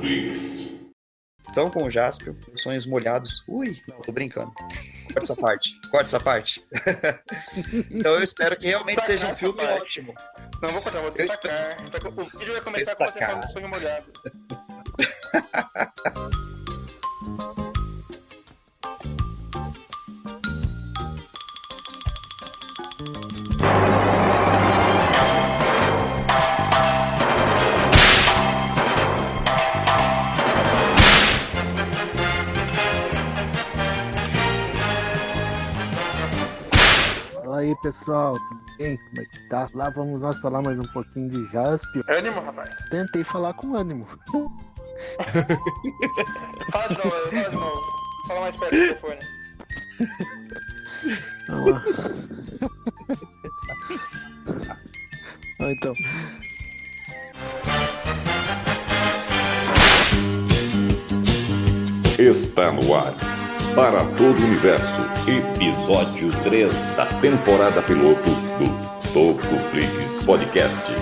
Flix. Então, com o Jaspio, sonhos molhados. Ui, não, tô brincando. Corta essa parte. Corta essa parte. então eu espero que realmente seja um filme ótimo. Não vou contar, vou destacar. Espero... O vídeo vai começar destacar. com você falando sonho molhado. pessoal, tudo bem? Como é que tá? Lá vamos nós falar mais um pouquinho de Jaspio. Ânimo, rapaz. Tentei falar com ânimo. fala de novo, fala de novo. Fala mais perto do telefone. Vamos lá. então. Está no ar para todo o universo. Episódio 3, a temporada piloto do Topo Flix Podcast.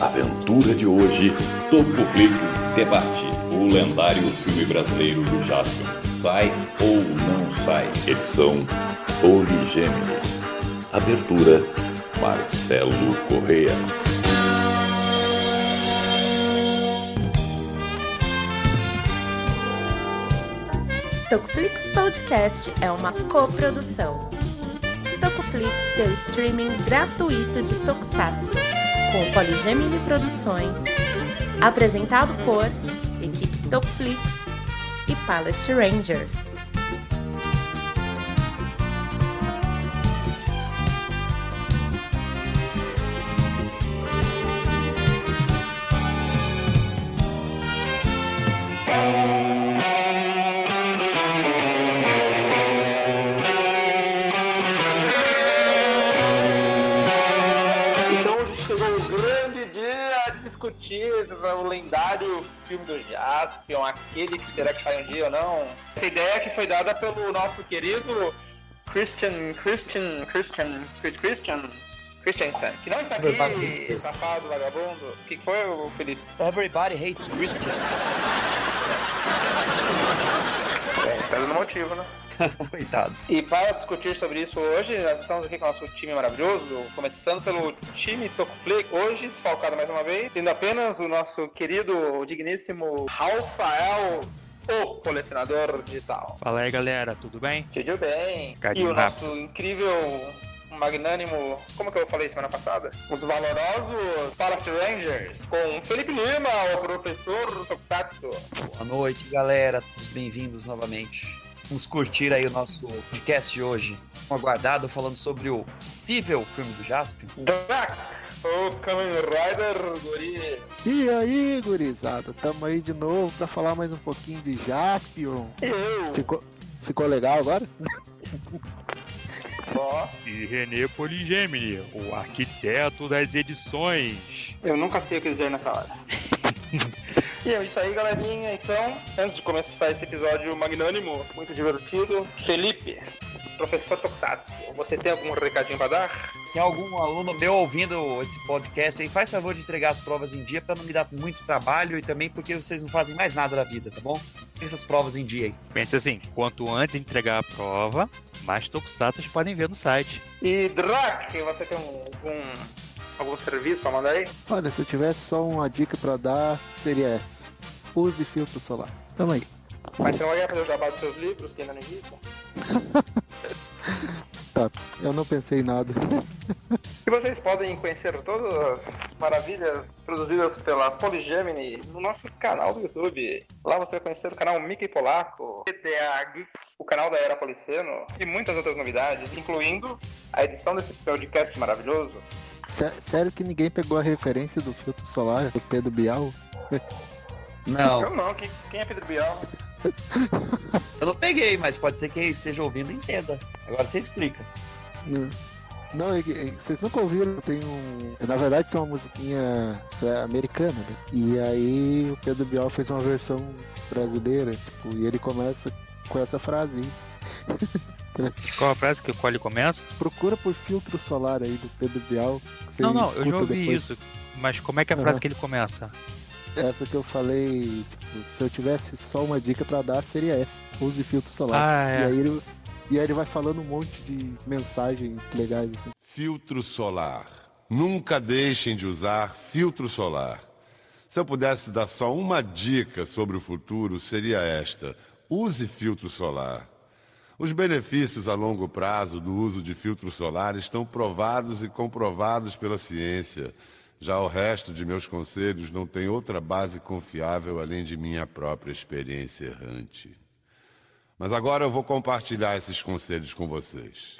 Aventura de hoje, Topo Flix debate o lendário filme brasileiro do Jasper. Sai ou não sai? Edição Poligêmeo. Abertura Marcelo Correa. Tocoflix Podcast é uma coprodução. Tocoflix é o streaming gratuito de Tokusatsu, com Poligemini Produções, apresentado por equipe Tocoflix e Palace Rangers. O lendário filme do Jaspion, aquele que será que sai um dia ou não. Essa ideia que foi dada pelo nosso querido Christian, Christian, Christian, Chris Christian, Christiansen, que não está aqui, safado, vagabundo. O que foi, o Felipe? Everybody hates Christian. É, tá dando motivo, né? Coitado. E para discutir sobre isso hoje, nós estamos aqui com o nosso time maravilhoso, começando pelo time Tocoflix, hoje desfalcado mais uma vez, tendo apenas o nosso querido, digníssimo Rafael o colecionador digital. Fala aí, galera, tudo bem? Tudo bem. Cadinho e o nosso incrível magnânimo, como que eu falei semana passada? Os valorosos Palace Rangers, com Felipe Lima, o professor Tokusatsu. Boa noite, galera, todos bem-vindos novamente. Vamos curtir aí o nosso podcast de hoje. Um aguardado falando sobre o possível filme do Jaspion. o Kamen Rider, guri. E aí, gurizada, tamo aí de novo pra falar mais um pouquinho de Jaspion. Eu. Ficou, ficou legal agora? Ó. E René Poligemini, o arquiteto das edições. Eu nunca sei o que dizer nessa hora. E é isso aí, galerinha. Então, antes de começar esse episódio magnânimo, muito divertido, Felipe, professor Tokusatsu, você tem algum recadinho para dar? Tem algum aluno meu ouvindo esse podcast aí, faz favor de entregar as provas em dia para não me dar muito trabalho e também porque vocês não fazem mais nada da vida, tá bom? Tem essas provas em dia aí. Pensa assim, quanto antes entregar a prova, mais Tokusatsu vocês podem ver no site. E Drak, você tem um, um algum serviço para mandar aí? Olha, se eu tivesse só uma dica para dar, seria essa. Use filtro solar. Tamo aí. Mas você não vai fazer o jabá dos seus livros, que ainda não existe? tá, eu não pensei em nada. e vocês podem conhecer todas as maravilhas produzidas pela Polygemini no nosso canal do YouTube. Lá você vai conhecer o canal Mickey Polaco, PTA Geek, o canal da Era Policeno e muitas outras novidades, incluindo a edição desse podcast maravilhoso Sério que ninguém pegou a referência do filtro solar do Pedro Bial? Não. Eu não, quem, quem é Pedro Bial? Eu não peguei, mas pode ser que quem esteja ouvindo entenda. Agora você explica. Não. Não, é, é, vocês nunca ouviram, tem um. Na verdade, tem uma musiquinha é, americana, né? E aí o Pedro Bial fez uma versão brasileira, tipo, e ele começa com essa frase aí. Qual a frase que o qual ele começa? Procura por filtro solar aí do Pedro Bial. que você não, não, eu já ouvi depois. isso. Mas como é que é a frase Aham. que ele começa? Essa que eu falei, tipo, se eu tivesse só uma dica pra dar, seria essa. Use filtro solar. Ah, E é. aí ele. E aí ele vai falando um monte de mensagens legais assim. Filtro solar. Nunca deixem de usar filtro solar. Se eu pudesse dar só uma dica sobre o futuro, seria esta: use filtro solar. Os benefícios a longo prazo do uso de filtro solar estão provados e comprovados pela ciência. Já o resto de meus conselhos não tem outra base confiável além de minha própria experiência errante. Mas agora eu vou compartilhar esses conselhos com vocês.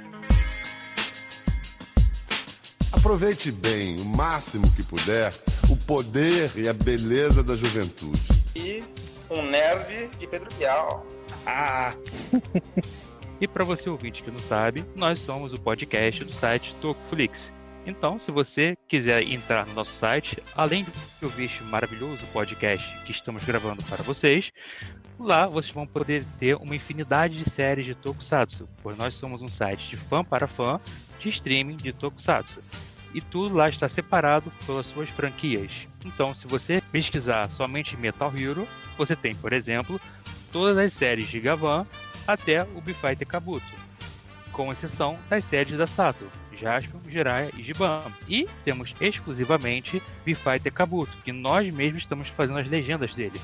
Aproveite bem, o máximo que puder, o poder e a beleza da juventude. E um nerd de Pedro Bial. Ah, E para você ouvinte que não sabe, nós somos o podcast do site Tocoflix. Então, se você quiser entrar no nosso site, além de ouvir este maravilhoso podcast que estamos gravando para vocês, lá vocês vão poder ter uma infinidade de séries de Tokusatsu, pois nós somos um site de fã para fã de streaming de Tokusatsu. E tudo lá está separado pelas suas franquias. Então, se você pesquisar somente Metal Hero, você tem, por exemplo, todas as séries de Gavan até o Bifighter Kabuto, com exceção das séries da Sato, Jaspion, Jiraiya e Giban. E temos exclusivamente Bifighter Kabuto, que nós mesmos estamos fazendo as legendas dele.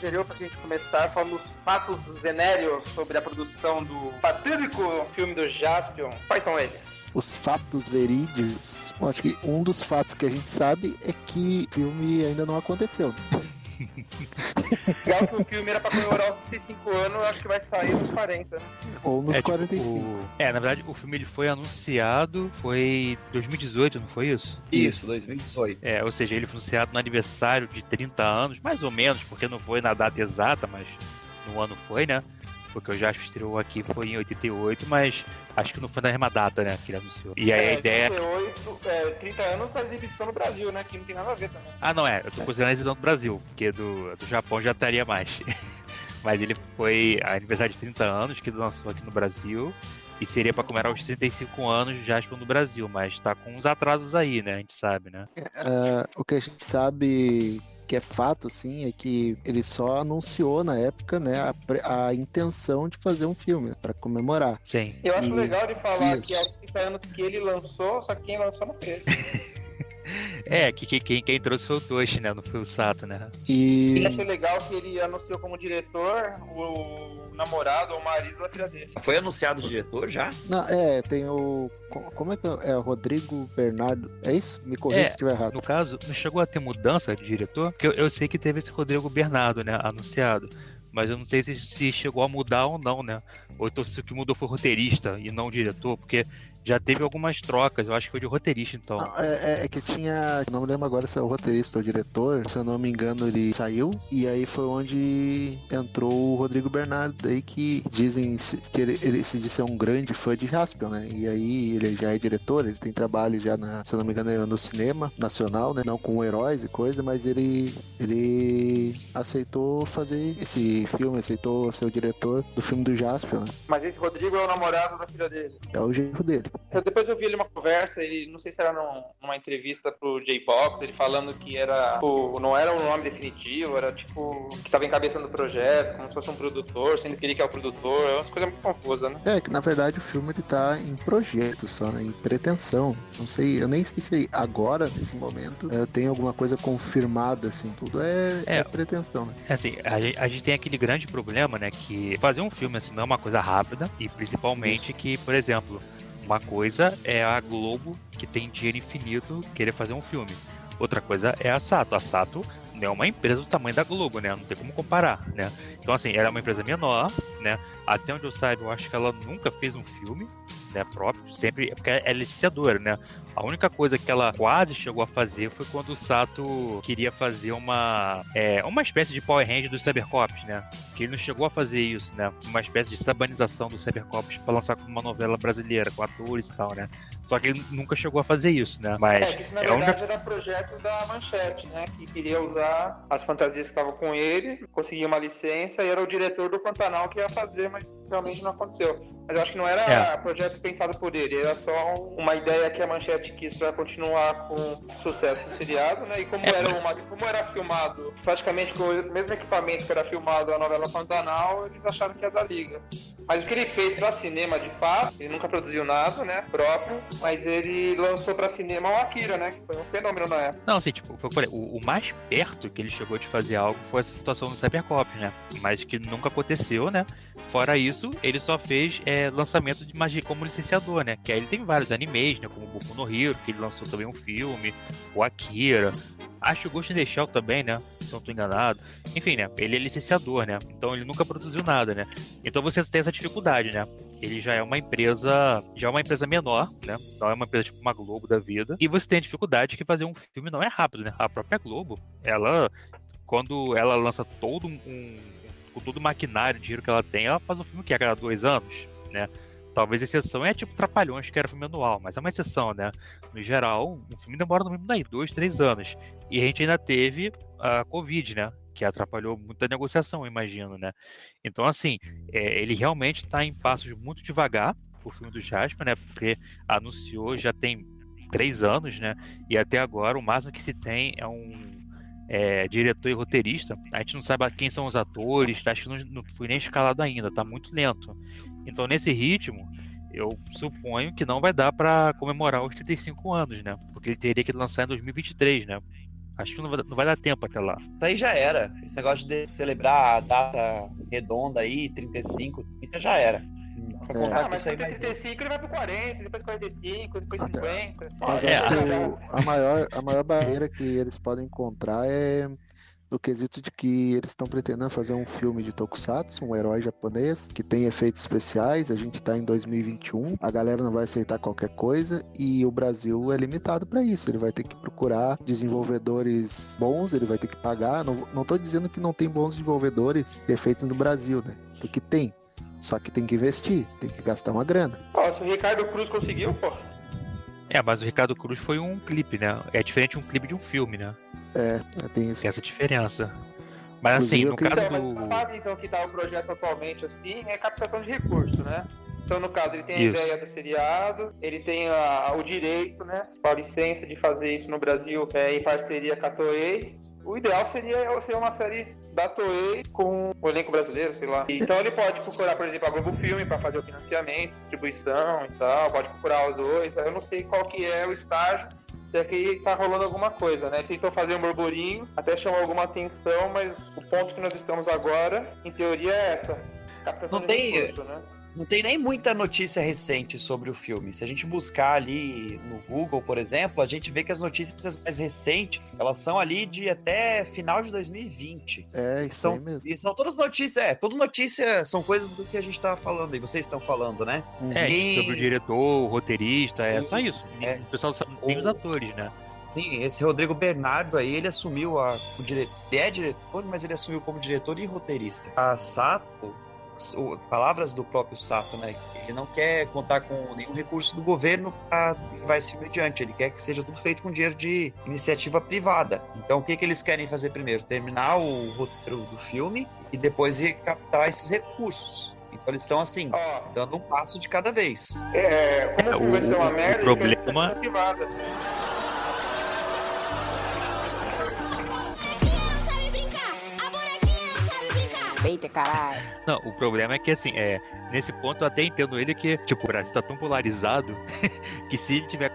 Sugeriu pra gente começar falando os fatos venéreos sobre a produção do fatídico filme do Jaspion. Quais são eles? Os fatos verídicos. Acho que um dos fatos que a gente sabe é que o filme ainda não aconteceu. Legal que o filme era pra comemorar os 35 anos, eu acho que vai sair nos 40, né? Ou nos é, tipo, 45. o- é, na verdade, o filme ele foi anunciado, foi 2018, não foi isso? isso, 2018. É, ou seja, ele foi anunciado no aniversário de 30 anos, mais ou menos, porque não foi na data exata, mas no ano foi, né? Porque o Jasper estreou aqui foi em 88, mas acho que não foi na mesma data, né, que ele anunciou. E aí a É, ideia... 38, é, 30 anos da exibição no Brasil, né? Que não tem nada a ver também. Ah, não é, eu tô considerando esse do Brasil, porque do, do Japão já estaria mais. mas ele foi aniversário de 30 anos que lançou aqui no Brasil. E seria pra comemorar os 35 anos de Jasper no Brasil, mas tá com uns atrasos aí, né? A gente sabe, né? Ah, o que a gente sabe que é fato, assim, é que ele só anunciou na época, né, a, a intenção de fazer um filme para comemorar. Sim. Eu acho E- legal de falar Isso. que aos 30 anos que ele lançou, só que quem lançou não fez. É, que, que- quem, quem trouxe foi o Toshi, né? Não foi o Sato, né? E E achei legal que ele anunciou como diretor o namorado ou o marido da filha dele. Foi anunciado o diretor já? não, é, tem o co- como é que é, é o Rodrigo Bernardo, é isso? Me corrija É, se estiver errado. No caso, não chegou a ter mudança de diretor? Porque eu, eu sei que teve esse Rodrigo Bernardo, né? Anunciado. Mas eu não sei se, se chegou a mudar ou não, né? Ou então se o que mudou foi roteirista e não o diretor, porque já teve algumas trocas, eu acho que foi de roteirista, então. Não, é, é- é que tinha. Não me lembro agora se é o roteirista ou o diretor. Se eu não me engano, ele saiu. E aí foi onde entrou o Rodrigo Bernardo. Daí que dizem que ele, ele se diz ser um grande fã de Jaspion, né? E aí ele já é diretor, ele tem trabalho já, na, se eu não me engano, no cinema nacional, né? Não com heróis e coisa, mas ele, ele aceitou fazer esse filme, aceitou ser o diretor do filme do Jaspion, né? Mas esse Rodrigo é o namorado da filha dele. É o jeito dele. Eu- depois eu vi ele uma conversa, ele não sei se era num- numa entrevista pro J-Box, ele falando que era o, não era o nome definitivo, era tipo que tava encabeçando o projeto, como se fosse um produtor, sendo que ele que é o produtor, é umas coisas muito confusas, né? É, que na verdade o filme ele tá em projeto só, né? Em pretensão. Não sei, eu nem sei se agora, nesse momento, é, tem alguma coisa confirmada, assim. Tudo é, É. é pretensão, né? É assim, a gente, a gente tem aquele grande problema, né? Que fazer um filme assim não é uma coisa rápida. E principalmente que, por exemplo, uma coisa é a Globo, que tem dinheiro infinito, querer fazer um filme. Outra coisa é a Sato. A Sato não é uma empresa do tamanho da Globo, né? Não tem como comparar, né? Então, assim, ela é uma empresa menor, né? Até onde eu saiba, eu acho que ela nunca fez um filme, né, próprio. Sempre, porque ela é licenciadora, né? A única coisa que ela quase chegou a fazer foi quando o Sato queria fazer uma é, uma espécie de Power Hand dos Cybercops, né? Que ele não chegou a fazer isso, né? Uma espécie de sabanização dos Cybercops pra lançar como uma novela brasileira, com atores e tal, né? Só que ele nunca chegou a fazer isso, né? Mas É, que isso na é a única verdade era projeto da Manchete, né? Que queria usar as fantasias que estavam com ele, conseguia uma licença e era o diretor do Pantanal que ia fazer, mas realmente não aconteceu. Mas eu acho que não era É. projeto pensado por ele, era só uma ideia que a Manchete quis pra continuar com sucesso do seriado, né? E como, É, era, uma, como era filmado praticamente com o mesmo equipamento que era filmado a novela Pantanal, eles acharam que ia dar liga. Mas o que ele fez pra cinema de fato, ele nunca produziu nada, né? Próprio, mas ele lançou pra cinema o Akira, né? Que foi um fenômeno na época. Não, assim, tipo, foi o que o, mais perto que ele chegou de fazer algo foi essa situação do Cybercops, né? Mas que nunca aconteceu, né? Fora isso, ele só fez é, lançamento de magia como licenciador, né? Que aí ele tem vários animes, né? Como o Boku no Hero, que ele lançou também um filme, o Akira. Acho o Ghost in the Shell também, né? Se não tô enganado. Enfim, né? Ele é licenciador, né? Então ele nunca produziu nada, né? Então você tem essa dificuldade, né? Ele já é uma empresa, já é uma empresa menor, né? Não é uma empresa tipo uma Globo da vida. E você tem a dificuldade que fazer um filme não é rápido, né? A própria Globo, ela quando ela lança todo um, com todo o maquinário, dinheiro que ela tem, ela faz um filme que é a cada dois anos, né? Talvez a exceção é tipo Trapalhões, que era filme anual, mas é uma exceção, né? No geral, um filme demora no mínimo daí, dois, três anos. E a gente ainda teve a Covid, né? Que atrapalhou muita negociação, imagino, né? Então, assim, é, ele realmente está em passos muito devagar, o filme do Jasper, né? Porque anunciou já tem três anos, né? E até agora o máximo que se tem é um é, diretor e roteirista. A gente não sabe quem são os atores, acho que não, não foi nem escalado ainda, tá muito lento. Então, nesse ritmo, eu suponho que não vai dar pra comemorar os 35 anos, né? Porque ele teria que lançar em 2023, né? Acho que não vai, não vai dar tempo até lá. Isso aí já era. Esse negócio de celebrar a data redonda aí, 35, 30 já era. É. Ah, mas com mais não. 35 ele vai pro 40, depois 45, depois 50. Mas É, acho que já- o- a, maior, a maior barreira que eles podem encontrar é do quesito de que eles estão pretendendo fazer um filme de Tokusatsu, um herói japonês, que tem efeitos especiais. A gente tá em 2021, a galera não vai aceitar qualquer coisa e o Brasil é limitado para isso. Ele vai ter que procurar desenvolvedores bons, ele vai ter que pagar. Não, não tô dizendo que não tem bons desenvolvedores de efeitos no Brasil, né? Porque tem. Só que tem que investir, tem que gastar uma grana. Ó, se o Ricardo Cruz conseguiu, pô. É, mas o Ricardo Cruz foi um clipe, né? É diferente um clipe de um filme, né? É, tem isso. Tem essa diferença. Mas assim, no caso Então, mas a do. fase então que tá o projeto atualmente assim é captação de recurso, né? Então, no caso, ele tem a Isso. ideia do seriado, ele tem a- o direito, né? A licença de fazer isso no Brasil é, em parceria com a Toei. O ideal seria ser uma série da Toei com o elenco brasileiro, sei lá. Então ele pode procurar, por exemplo, a Globo Filme para fazer o financiamento, distribuição e tal, pode procurar os dois. Eu não sei qual que é o estágio, se é que tá rolando alguma coisa, né? Tentou fazer um burburinho, até chamou alguma atenção, mas o ponto que nós estamos agora, em teoria, é essa. Captação Não de tem- recurso, né? Não tem nem muita notícia recente sobre o filme. Se a gente buscar ali no Google, por exemplo, a gente vê que as notícias mais recentes, elas são ali de até final de 2020. É, E isso são, aí mesmo. e são todas notícias, é, toda notícia são coisas do que a gente tava falando aí, vocês estão falando, né? Uhum. É, E- sobre o diretor, o roteirista, é Sim, só isso. é. O pessoal sabe, nem os O- atores, né? Sim, esse Rodrigo Bernardo aí, ele assumiu a, o diretor, ele é diretor, mas ele assumiu como diretor e roteirista. A Sato, palavras do próprio Sato, né? Ele não quer contar com nenhum recurso do governo para levar esse filme adiante. Ele quer que seja tudo feito com dinheiro de iniciativa privada. Então, o que, que eles querem fazer primeiro? Terminar o roteiro do filme e depois ir captar esses recursos. Então eles estão assim, Ó, dando um passo de cada vez. é, como É, o vai o- ser uma o merda, problema- Respeita, caralho. Não, o problema é que, assim, é, nesse ponto eu até entendo ele que, tipo, o Brasil tá tão polarizado que se ele tiver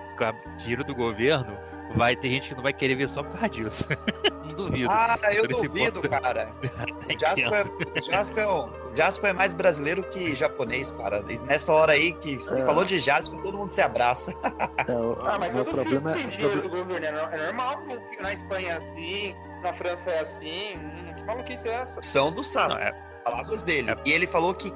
dinheiro do governo, vai ter gente que não vai querer ver só por causa disso. não duvido. Ah, eu duvido, ponto. cara. Jasper, o Jasper, o Jasper é mais brasileiro que japonês, cara. E nessa hora aí que você É. falou de Jasper, todo mundo se abraça. É, o, Ah, mas todo problema é. tem o dinheiro proble- do governo. É no- É normal que na Espanha é assim, na França é assim. Que maluquice é essa? São do Sato, Não, é, palavras dele. É. E ele falou que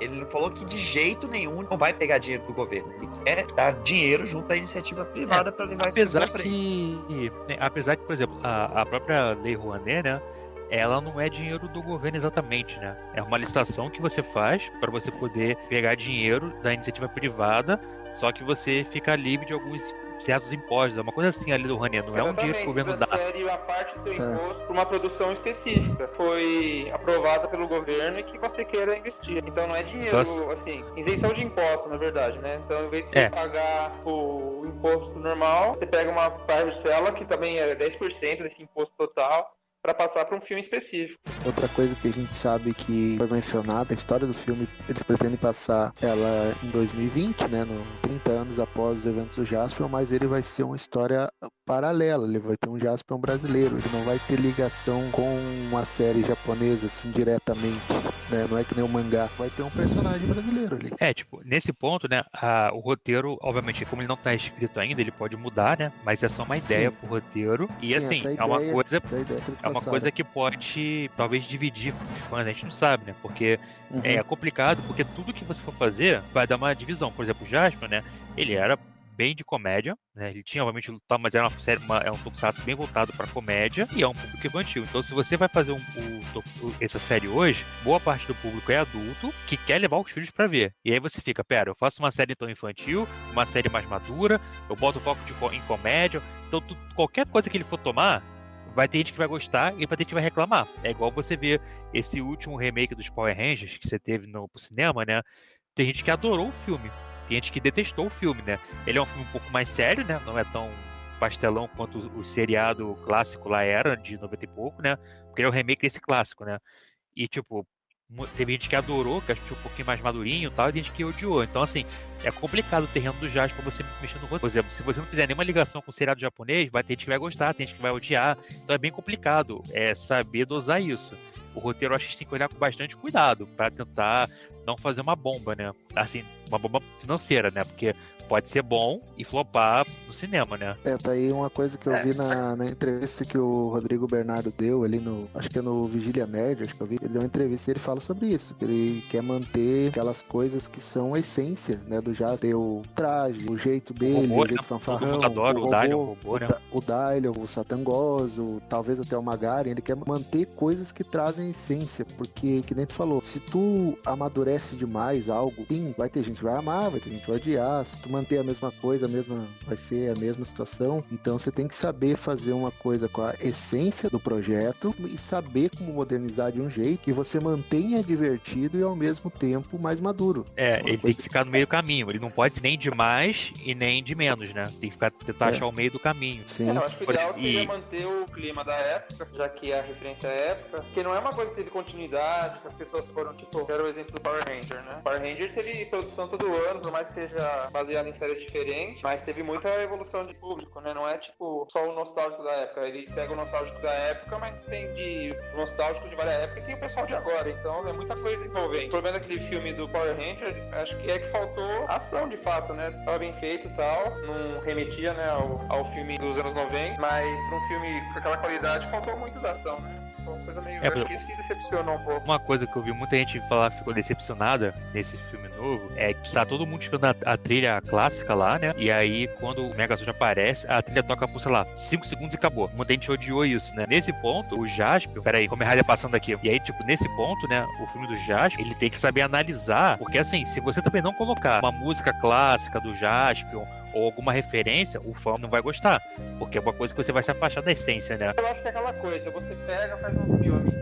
ele falou que de jeito nenhum não vai pegar dinheiro do governo. Ele quer dar dinheiro junto à iniciativa privada para levar isso apesar pra frente. que, né, apesar que, por exemplo, a, a própria Lei Rouanet, né, ela não é dinheiro do governo exatamente, né? É uma licitação que você faz para você poder pegar dinheiro da iniciativa privada, só que você fica livre de alguns certos impostos, é uma coisa assim ali do Rouanet, não é um dinheiro que o governo dá. transfere uma parte do seu É. imposto para uma produção específica. Foi aprovada pelo governo e que você queira investir. Então não é dinheiro, Nossa. assim, isenção de imposto, na verdade, né? Então, em vez de você É. pagar o imposto normal, você pega uma parcela que também é 10% desse imposto total para passar para um filme específico. Outra coisa que a gente sabe que foi mencionada, a história do filme, eles pretendem passar ela em 2020, né, no 30 anos após os eventos do Jaspion, mas ele vai ser uma história paralela, ele vai ter um Jaspion brasileiro, ele não vai ter ligação com uma série japonesa assim diretamente, né, não é que nem o mangá, vai ter um personagem brasileiro ali. É, tipo, nesse ponto, né, a- o roteiro, obviamente, como ele não tá escrito ainda, ele pode mudar, né, mas é só uma ideia Sim. pro roteiro, e Sim, assim, é uma coisa É uma coisa que pode, talvez, dividir os fãs, a gente não sabe, né? Porque Uhum. é complicado, porque tudo que você for fazer vai dar uma divisão. Por exemplo, o Jasper, né? Ele era bem de comédia, né? Ele tinha, obviamente, lutar, mas era uma série, uma, é um tokusatsu bem voltado pra comédia e é um público infantil. Então, se você vai fazer um, tokus- o- essa série hoje, boa parte do público é adulto que quer levar os filhos pra ver. E aí você fica, pera, eu faço uma série então infantil, uma série mais madura, eu boto foco de em comédia. Então, tu- qualquer coisa que ele for tomar, vai ter gente que vai gostar e vai ter gente que vai reclamar. É igual você ver esse último remake dos Power Rangers que você teve no cinema, né? Tem gente que adorou o filme, tem gente que detestou o filme, né? Ele é um filme um pouco mais sério, né? Não é tão pastelão quanto o, o seriado clássico lá era, de 90 e pouco, né? Porque ele é o remake desse clássico, né? E, tipo, teve gente que adorou, que achou um pouquinho mais madurinho e tal, e gente que odiou. Então, assim, é complicado o terreno do jazz pra você mexer no roteiro. Por exemplo, se você não fizer nenhuma ligação com o seriado japonês, vai ter gente que vai gostar, tem gente que vai odiar. Então é bem complicado é saber dosar isso. O roteiro acho que a gente tem que olhar com bastante cuidado pra tentar não fazer uma bomba, né? Assim, uma bomba financeira, né? Porque pode ser bom e flopar no cinema, né? É, tá aí uma coisa que eu É. vi na, na entrevista que o Rodrigo Bernardo deu ali no. Acho que é no Vigília Nerd, acho que eu vi. Ele deu uma entrevista e ele fala sobre isso. Que ele quer manter aquelas coisas que são a essência, né? Do jazz. Ter o traje, o jeito dele, robô, o jeito né? fanfarrão. Todo adora o Dalion, o robô, né? O Dalion, o Satangoso, talvez até o Magaren. Ele quer manter coisas que trazem essência. Porque, que nem tu falou, se tu amadurece demais algo, sim, vai ter gente que vai amar, vai ter gente que vai odiar. Se tu manter a mesma coisa, a mesma, vai ser a mesma situação. Então você tem que saber fazer uma coisa com a essência do projeto e saber como modernizar de um jeito que você mantenha divertido e ao mesmo tempo mais maduro. É, Uma ele tem que ficar no meio do caminho. Ele não pode ser nem de mais e nem de menos, né? Tem que ficar, tentar É. achar o meio do caminho. Sim. É, eu acho que o ideal seria e- manter o clima da época, já que a referência é época, porque não é uma coisa que teve continuidade, que as pessoas foram, tipo, era o exemplo do Power Ranger, né? Power Ranger teve produção todo ano, por mais que seja baseado em séries diferentes, mas teve muita evolução de público, né? Não é, tipo, só o nostálgico da época. Ele pega o nostálgico da época, mas tem de nostálgico de várias épocas e tem o pessoal de agora, então é muita coisa envolvente. O problema daquele filme do Power Ranger, acho que é que faltou ação, de fato, né? Tava bem feito e tal, não remetia, né, ao, ao filme dos anos 90, mas pra um filme com aquela qualidade faltou muito da ação, né? Coisa meio. É, por- que isso que decepcionou um pouco. Uma coisa que eu vi muita gente falar ficou decepcionada nesse filme novo é que tá todo mundo esperando a, a trilha clássica lá, né? E aí, quando o Megazord aparece, a trilha toca por, sei lá, 5 segundos e acabou. Muita gente odiou isso, né? Nesse ponto, o Jaspion. Peraí, como é passando aqui. E aí, tipo, nesse ponto, né? O filme do Jaspion, ele tem que saber analisar. Porque assim, se você também não colocar uma música clássica do Jaspion ou alguma referência, o fã não vai gostar. Porque é uma coisa que você vai se afastar da essência, né? Eu acho que é aquela coisa, você pega, faz um filme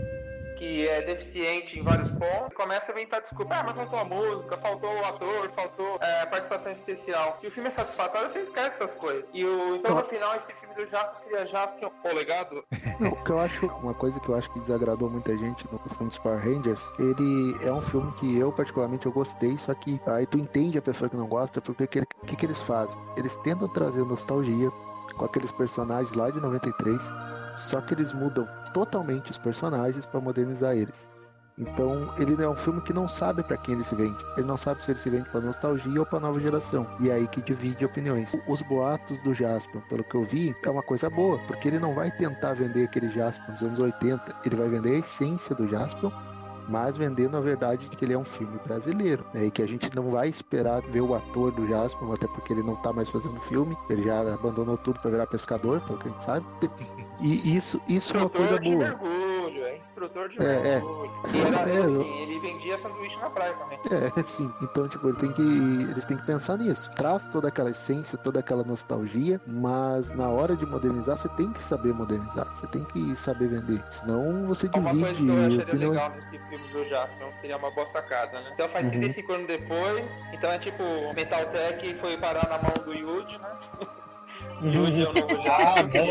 que é deficiente em vários pontos, começa a inventar desculpa. Ah, mas faltou a música, faltou o ator, faltou é, participação especial. Se o filme é satisfatório, você esquece essas coisas. E o, então, no final, esse filme do Jasper seria Jasper o legado? Não, o que eu acho, uma coisa que eu acho que desagradou muita gente no filme dos Power Rangers, ele é um filme que eu, particularmente, eu gostei, só que aí tu entende a pessoa que não gosta, porque o que, que, que eles fazem? Eles tentam trazer nostalgia com aqueles personagens lá de 93, só que eles mudam totalmente os personagens para modernizar eles. Então, ele é um filme que não sabe para quem ele se vende. Ele não sabe se ele se vende para nostalgia ou para nova geração. E é aí que divide opiniões. Os boatos do Jasper, pelo que eu vi, é uma coisa boa, porque ele não vai tentar vender aquele Jasper dos anos 80. Ele vai vender a essência do Jasper mas vendendo a verdade de que ele é um filme brasileiro, né? E que a gente não vai esperar ver o ator do Jasper, até porque ele não tá mais fazendo filme, ele já abandonou tudo para virar pescador, pelo que a gente sabe. E isso, isso é uma coisa boa. É instrutor de é, mergulho. É. Era, é, assim, ele vendia sanduíche na praia também. É, sim. Então, tipo, ele tem que, eles têm que pensar nisso. Traz toda aquela essência, toda aquela nostalgia, mas na hora de modernizar, você tem que saber modernizar. Você tem que saber vender. Senão você divide. Uma coisa que eu acharia opinião... legal nesse filme do Jasper, seria uma boa sacada, né? Então faz uhum. 35 anos depois, então é tipo, Metal Tech foi parar na mão do Yuji, né? Yuji é o novo Jasper.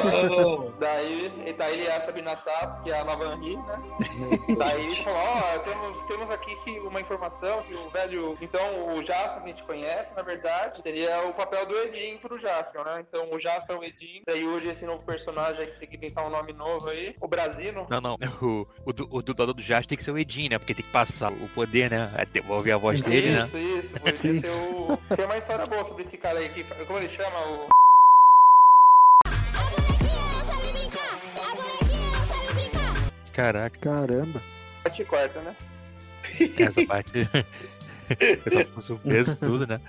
Ah, daí, daí ele é a Sabina Sato, que é a nova Henri, né? daí ele falou, ó, oh, temos, temos aqui uma informação que o velho... Então, o Jasper que a gente conhece, na verdade, seria o papel do Edin pro Jasper, né? Então, o Jasper é o Edin, daí hoje esse novo personagem que tem que inventar um nome novo aí, o Brasino. Não, não, o, o, o dublador do Jasper tem que ser o Edin, né? Porque tem que passar o poder, né? Devolver a voz isso, dele, né? Isso, isso, isso. Tem uma história boa sobre esse cara aí, que, como ele chama? O... Caraca. Caramba. Parte corta, né? Essa parte. Eu tava com surpresa tudo, né?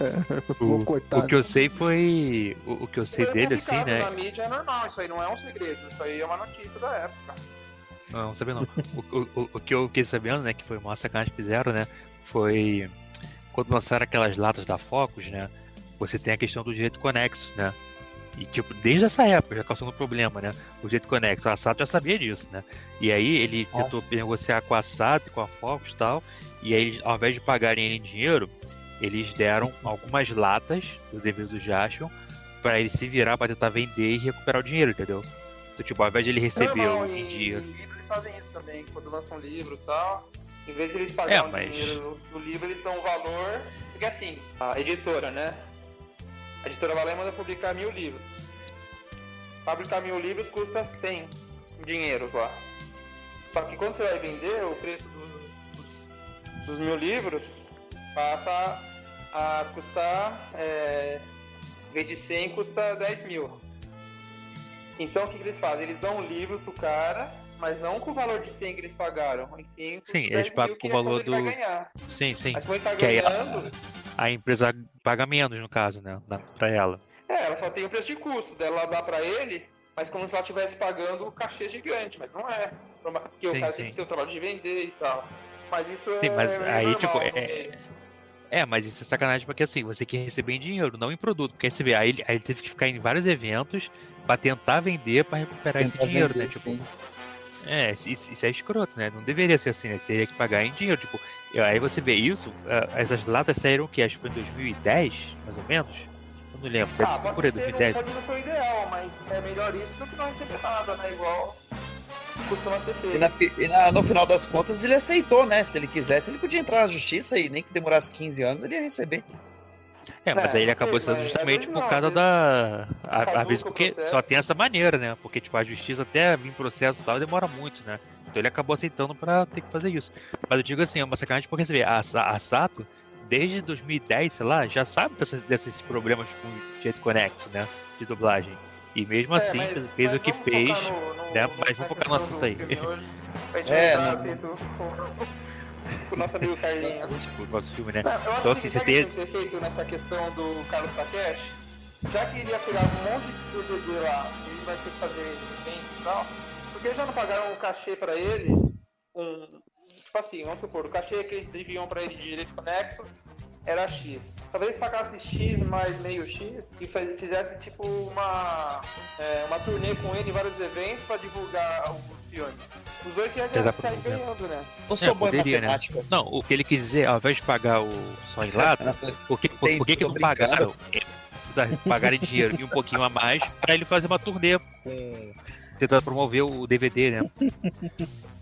É, o, cortar, o que eu sei foi. O, o que eu sei dele, assim, né? Na mídia é normal, isso aí não é um segredo, isso aí é uma notícia da época. Não, não sabia não. o, o, o, que eu fiquei sabendo, né, que foi uma sacanagem que fizeram, né? Foi quando lançaram aquelas latas da Focus, né? Você tem a questão do direito conexo, né? E, tipo, desde essa época já causando problema, né? O jeito conexo. A Sato já sabia disso, né? E aí ele Nossa. tentou negociar com a Sato, com a Focus e tal. E aí, ao invés de pagarem ele em dinheiro, eles deram algumas latas dos devidos do Jaspion para ele se virar para tentar vender e recuperar o dinheiro, entendeu? Então, tipo, ao invés de ele receber não, o dinheiro. eles fazem isso também, quando lançam um livro e tal. Em vez de eles pagarem é, mas... o dinheiro do livro, eles dão um valor. Porque assim, a editora, né? A editora Valé manda publicar mil livros. Publicar mil livros custa 100 dinheiros lá. Só que quando você vai vender, o preço dos, dos, dos mil livros passa a, custar, é, em vez de 100, custa 10 mil. Então o que, que eles fazem? Eles dão um livro pro cara, mas não com o valor de 100 que eles pagaram, e sim com sim, eles pagam com o valor do. Sim, sim. Mas quando ele tá ganhando. A, a empresa paga menos, no caso, né? Pra ela. É, ela só tem o preço de custo dela dá pra ele, mas como se ela estivesse pagando o cachê gigante, mas não é. Porque sim, o cara sim. tem que ter o trabalho de vender e tal. Mas isso sim, é. Mas é aí, tipo, é, é, mas isso é sacanagem porque assim, você quer receber em dinheiro, não em produto. Porque aí você vê, aí ele, aí ele teve que ficar em vários eventos para tentar vender para recuperar tentar esse dinheiro, né? Tipo, é, isso, isso, é escroto, né? Não deveria ser assim, né? Você teria que pagar em dinheiro. Tipo, aí você vê isso, essas latas saíram que acho que foi em 2010, mais ou menos. Eu não lembro, deve ah, ser por aí, 2010. Pode não ser o ideal, mas é melhor isso do que não receber nada, né? Igual costuma ser feito. E, na, e na, no final das contas ele aceitou, né? Se ele quisesse, ele podia entrar na justiça e nem que demorasse 15 anos, ele ia receber. É, mas é, aí ele acabou sendo justamente por causa da. Às vezes porque só tem essa maneira, né? Porque, tipo, a justiça até vir processo e tal demora muito, né? Então ele acabou aceitando pra ter que fazer isso. Mas eu digo assim, é uma sacanagem porque você vê, a, a Sato, desde 2010, sei lá, já sabe desses, desses problemas com o jeito conexo, né? De dublagem. E mesmo é, assim, mas, fez mas o que fez, no, no, né? Mas vamos focar no assunto aí. é, não com o nosso amigo Carlinhos. o nosso filme, né? Não, eu acho então, que assim, você tem... ser feito nessa questão do Carlos Takeshi, já que iria tirar um monte de DVD lá, ele vai ter que fazer evento e tal, porque já não pagaram um cachê pra ele, um, tipo assim, vamos supor, o cachê que eles deviam pra ele de direito conexo era X. Talvez pagasse X mais meio X e fizesse tipo uma, é, uma turnê com ele em vários eventos para divulgar o Os dois sair promover. ganhando, né? Não sou É, bom em poderia, né? matemática. Não, o que ele quis dizer, ao invés de pagar o só em lata, por que, por, por que, que não brincando. pagaram? É, da- Pagarem dinheiro e um pouquinho a mais pra ele fazer uma turnê com. Tentando promover o DVD, né?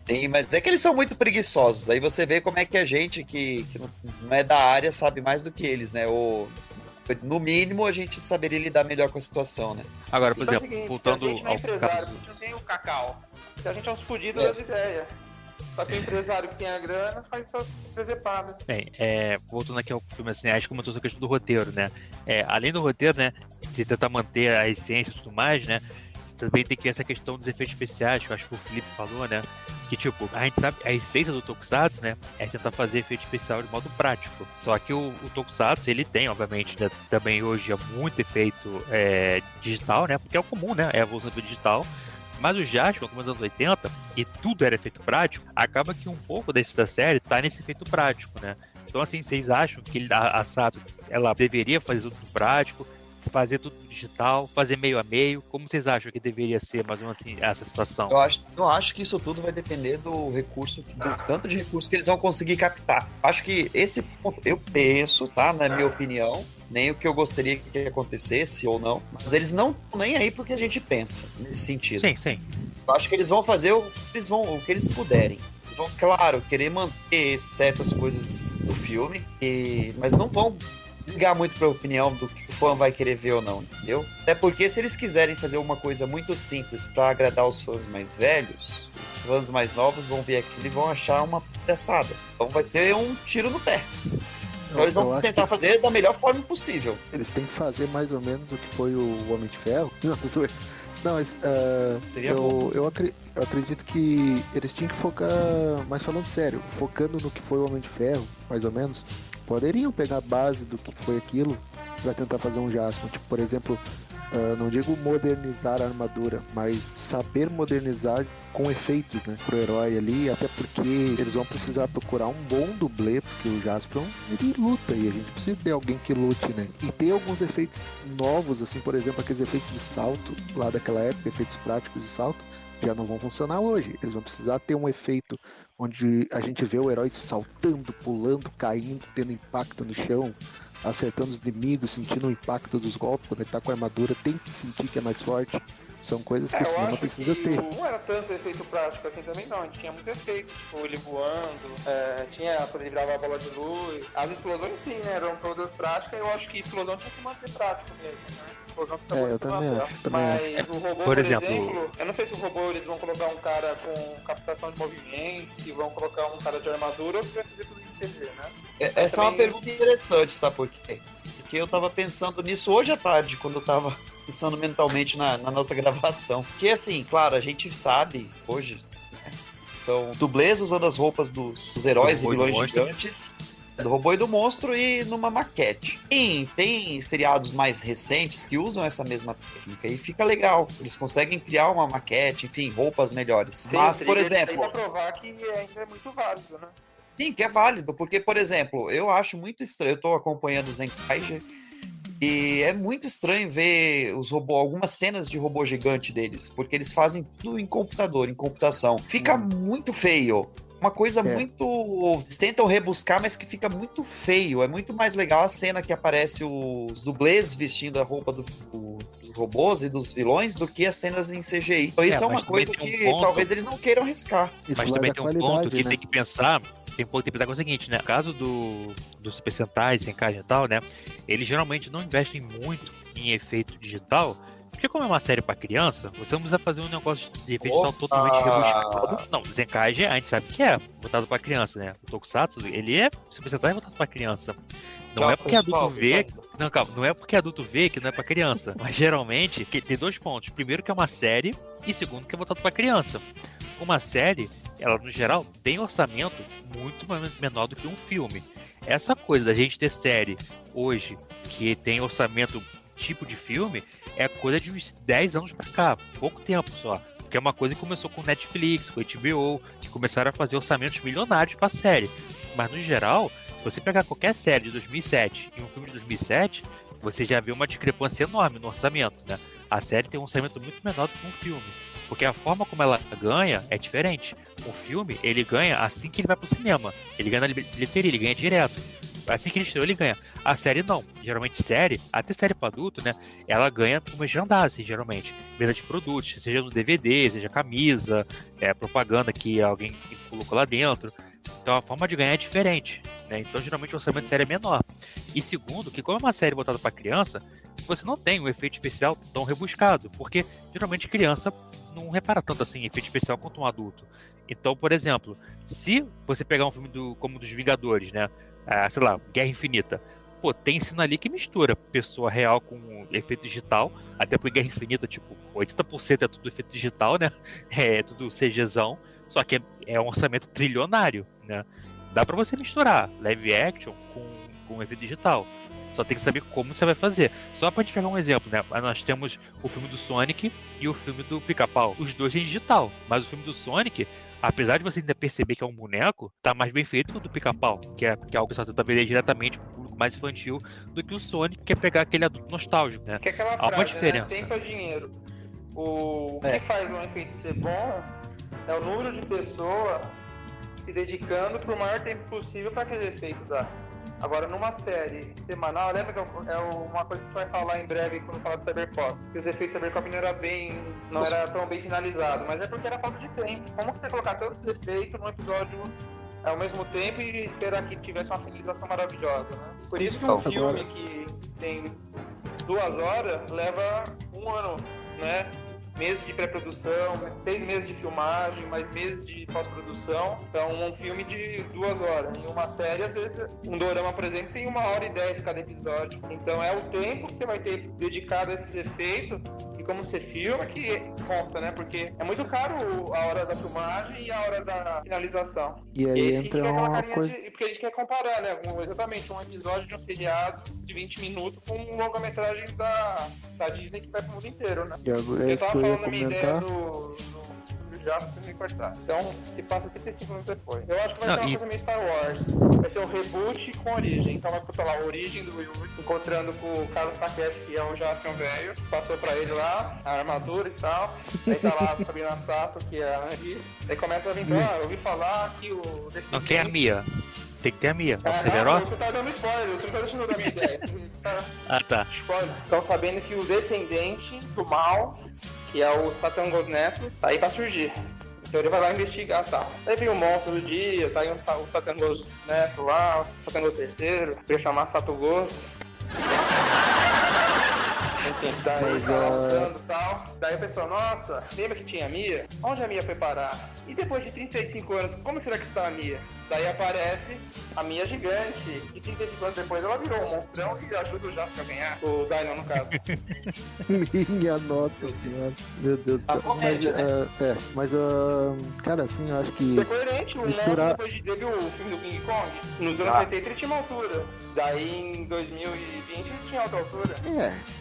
Tem, mas é que eles são muito preguiçosos. Aí você vê como é que a gente que, que não- é da área sabe mais do que eles, né? Ou, no mínimo, a gente saberia lidar melhor com a situação, né? Agora, por o exemplo, seguinte, voltando é ao caso. tem o cacau. A gente é uns fudidos É. das ideias. Só que o empresário que tem a grana faz essas presepadas. Bem, é, voltando aqui ao filme, assim, acho que comentou sobre a questão do roteiro, né? É, além do roteiro, né, de tentar manter a essência e tudo mais, né? Também tem que ver essa questão dos efeitos especiais, que eu acho que o Felipe falou, né? Que, tipo, a gente sabe, a essência do Tokusatsu, né? É tentar fazer efeito especial de modo prático. Só que o, o Tokusatsu, ele tem, obviamente, né, também hoje é muito efeito é, digital, né? Porque é o comum, né? É a evolução do digital. Mas o Jasper, como nos anos 80, e tudo era efeito prático, acaba que um pouco desse da série tá nesse efeito prático, né? Então, assim, vocês acham que a, a Sato, ela deveria fazer tudo prático, fazer tudo digital, fazer meio a meio? Como vocês acham que deveria ser, mais ou menos assim, essa situação? Eu acho, eu acho que isso tudo vai depender do recurso, do tanto de recurso que eles vão conseguir captar. Acho que esse ponto, eu penso, tá? Na minha opinião, nem o que eu gostaria que acontecesse ou não, mas eles não estão nem aí porque a gente pensa nesse sentido. Sim, sim. Eu acho que eles vão fazer o que eles, vão, o que eles puderem. Eles vão, claro, querer manter certas coisas do filme, e- mas não vão ligar muito pra opinião do que o fã vai querer ver ou não, entendeu? Até porque se eles quiserem fazer uma coisa muito simples pra agradar os fãs mais velhos, os fãs mais novos vão ver aquilo e vão achar uma palhaçada. Então vai ser um tiro no pé. Então eles vão tentar que fazer da melhor forma possível. Eles têm que fazer mais ou menos o que foi o Homem de Ferro. Não. Não, mas bom. eu, eu, acre- eu acredito que eles tinham que focar, mas falando sério, focando no que foi o Homem de Ferro, mais ou menos, poderiam pegar a base do que foi aquilo pra tentar fazer um Jasper. Tipo, por exemplo, ah, não digo modernizar a armadura, mas saber modernizar com efeitos, né, pro herói ali, até porque eles vão precisar procurar um bom dublê, porque o Jaspion, ele luta e a gente precisa de alguém que lute, né? E tem alguns efeitos novos, assim, por exemplo, aqueles efeitos de salto lá daquela época, efeitos práticos de salto, já não vão funcionar hoje. Eles vão precisar ter um efeito onde a gente vê o herói saltando, pulando, caindo, tendo impacto no chão, acertando os inimigos, sentindo o impacto dos golpes. Quando ele tá com a armadura, tem que sentir que é mais forte. São coisas que É, o cinema precisa que ter. não era tanto efeito prático assim também não, a gente tinha muito efeito, tipo ele voando, é, tinha quando ele virava a bola de luz, as explosões sim, né, eram todas práticas, eu acho que explosão tinha que manter prático mesmo, né? Explosão fica É, muito eu também acho, também Mas acho. o robô, Por por, exemplo- exemplo, eu não sei se o robô eles vão colocar um cara com captação de movimento, se vão colocar um cara de armadura ou se vai fazer tudo né? É- Essa é uma também- pergunta interessante, sabe por quê? Porque eu tava pensando nisso hoje à tarde, quando eu tava pensando mentalmente na, na nossa gravação. Que assim, claro, a gente sabe hoje, né, são dublês usando as roupas dos, dos heróis Do e vilões monstro. gigantes. Do robô e do monstro e numa maquete. Tem, tem seriados mais recentes que usam essa mesma técnica e fica legal. Eles conseguem criar uma maquete, enfim, roupas melhores. Sim, Mas, por exemplo, pra provar que ainda é muito válido, né? Sim, que é válido, porque, por exemplo, eu acho muito estranho, eu tô acompanhando os Zenkaiger, e é muito estranho ver os robôs, algumas cenas de robô gigante deles, porque eles fazem tudo em computador, em computação. Fica muito feio. Uma coisa É. muito. Eles tentam rebuscar, mas que fica muito feio. É muito mais legal a cena que aparece os dublês vestindo a roupa do- do- dos robôs e dos vilões do que as cenas em CGI. Então, isso é, É, uma coisa um que ponto- talvez eles não queiram arriscar. Isso Mas vai também tem um ponto que né? tem que pensar, tem que tem que pensar que é o seguinte, né? No caso do, do Super Sentai, Senkai e tal, né? Eles geralmente não investem muito em efeito digital, porque como é uma série pra criança, você não precisa fazer um negócio de efeito digital totalmente rebuscado. Não, Zenkai a gente sabe que é voltado pra criança, né? O Tokusatsu, ele é Super Sentai é voltado pra criança. Não Tchau, é porque adulto vê não, calma, não é porque adulto vê que não é pra criança. Mas geralmente tem dois pontos. Primeiro que é uma série e segundo que é voltado pra criança. Uma série, ela no geral tem orçamento muito menor do que um filme. Essa coisa da gente ter série hoje que tem orçamento tipo de filme é coisa de uns 10 anos pra cá, pouco tempo só. Porque é uma coisa que começou com Netflix, com HBO, que começaram a fazer orçamentos milionários pra série. Mas no geral, se você pegar qualquer série de 2007 e um filme de 2007, você já vê uma discrepância enorme no orçamento, né? A série tem um orçamento muito menor do que um filme. Porque a forma como ela ganha é diferente. O filme, ele ganha assim que ele vai pro cinema. Ele ganha na bilheteria, ele ganha direto. Assim que ele estreou, ele ganha. A série não. Geralmente série, até série para adulto, né? Ela ganha por merchandising, geralmente. Venda de produtos, seja no DVD, seja camisa, é, propaganda que alguém colocou lá dentro. Então a forma de ganhar é diferente. Né? Então geralmente o orçamento de série é menor. E segundo, que como é uma série voltada para criança, você não tem um efeito especial tão rebuscado. Porque geralmente criança não repara tanto assim efeito especial quanto um adulto. Então, por exemplo, se você pegar um filme do, como dos Vingadores, né? Ah, sei lá, Guerra Infinita. Pô, tem cena ali que mistura pessoa real com efeito digital. Até porque Guerra Infinita, tipo, 80% é tudo efeito digital, né? É tudo CGzão. Só que é, é um orçamento trilionário, né? Dá pra você misturar live action com, com efeito digital. Só tem que saber como você vai fazer. Só pra gente pegar um exemplo, né? Nós temos o filme do Sonic e o filme do Pica-Pau. Os dois em digital. Mas o filme do Sonic, apesar de você ainda perceber que é um boneco, tá mais bem feito que o do Pica-Pau. Que é, que é algo que só tenta vender diretamente pro público mais infantil do que o Sonic, que é pegar aquele adulto nostálgico, né? Que é aquela Há uma frase, diferença. né? Tempo é dinheiro. O É. que faz um efeito ser bom é o número de pessoas se dedicando por maior tempo possível para aquele efeito dar. Agora, numa série semanal, lembra que eu- é uma coisa que tu vai falar em breve quando falar do Cyberpop, que os efeitos do Cyberpop não era bem, não era tão bem finalizado, mas é porque era falta de tempo. Como você colocar tantos efeitos num episódio ao mesmo tempo e esperar que tivesse uma finalização maravilhosa, né? Por isso que um filme que tem duas horas leva um ano, né? Meses de pré-produção, seis meses de filmagem, mais meses de pós-produção. Então, um filme de duas horas. Em uma série, às vezes, um dorama, por exemplo, tem uma hora e dez cada episódio. Então, é o tempo que você vai ter dedicado a esses efeitos e como você filma que conta, né? Porque é muito caro a hora da filmagem e a hora da finalização. E E aí gente entra uma coisa. de. Porque a gente quer comparar, né? um- exatamente, um episódio de um seriado de 20 minutos com um longa-metragem da, da Disney que vai pro mundo inteiro, né? É Eu isso que eu falando da minha ideia do. do do pra me cortar. Então, se passa 35 minutos depois. Eu acho que vai Não, ser uma e- coisa meio Star Wars. Vai ser um reboot com origem. Então vai botar lá a origem do Will, encontrando com o Carlos Paquete, que é o Jaspion velho. Passou pra ele lá, a armadura e tal. Aí tá lá a Sabrina Sato, que é a Angie. Aí começa a vir, ah, eu ouvi falar que o. Não tem a Mia. Tem que ter a Mia. É o Ah, não, você tá dando spoiler, você não tá deixando dar minha ideia. Você tá Ah, tá. spoiler. Estão sabendo que o descendente do mal, que é o Satangos Neto, tá aí pra surgir. Então ele vai lá investigar e tal. Aí vem o monstro do dia, tá aí o, Sa- o Satangos Neto lá, o Satangos terceiro, eu ia chamar. Enfim, daí Mas, tá lá ah, lutando e tal. Daí o pessoal, nossa, lembra que tinha a Mia? Onde a Mia foi parar? E depois de 35 anos, como será que está a Mia? Daí aparece a Mia gigante. E 35 anos depois ela virou um monstrão e ajuda o Jasper a ganhar. O Dylan, no caso. Minha nossa senhora. Meu Deus do céu. comédia, mas, né? ah, é, mas, ah, cara, assim, eu acho que. Ser coerente, o Misturar- monstro depois de teve o filme do King Kong. Nos anos Ah. 70 ele tinha uma altura. Daí em 2020 ele tinha outra altura.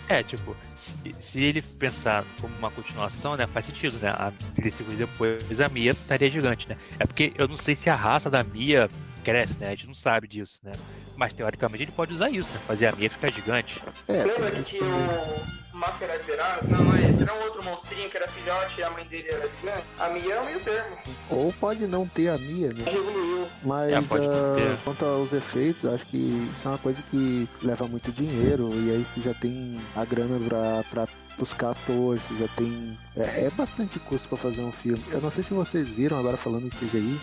É, É, tipo, se, se ele pensar como uma continuação, né, faz sentido, né? A 30 segundos depois a Mia estaria gigante, né? É porque eu não sei se a raça da Mia cresce, né? A gente não sabe disso, né? Mas teoricamente ele pode usar isso, né? Fazer a Mia ficar gigante. é. Lembra que tinha também. Máscara Gerard? Não, não é esse. Era um outro monstrinho que era filhote e a mãe dele era gigante. A Mia é o meio termo. Ou pode não ter a Mia, né? Evoluiu. Mas É, ah, quanto aos efeitos, eu acho que isso é uma coisa que leva muito dinheiro e aí você já tem a grana pra, pra buscar ator, você já tem. É, é bastante custo pra fazer um filme. Eu não sei se vocês viram agora falando em CGI.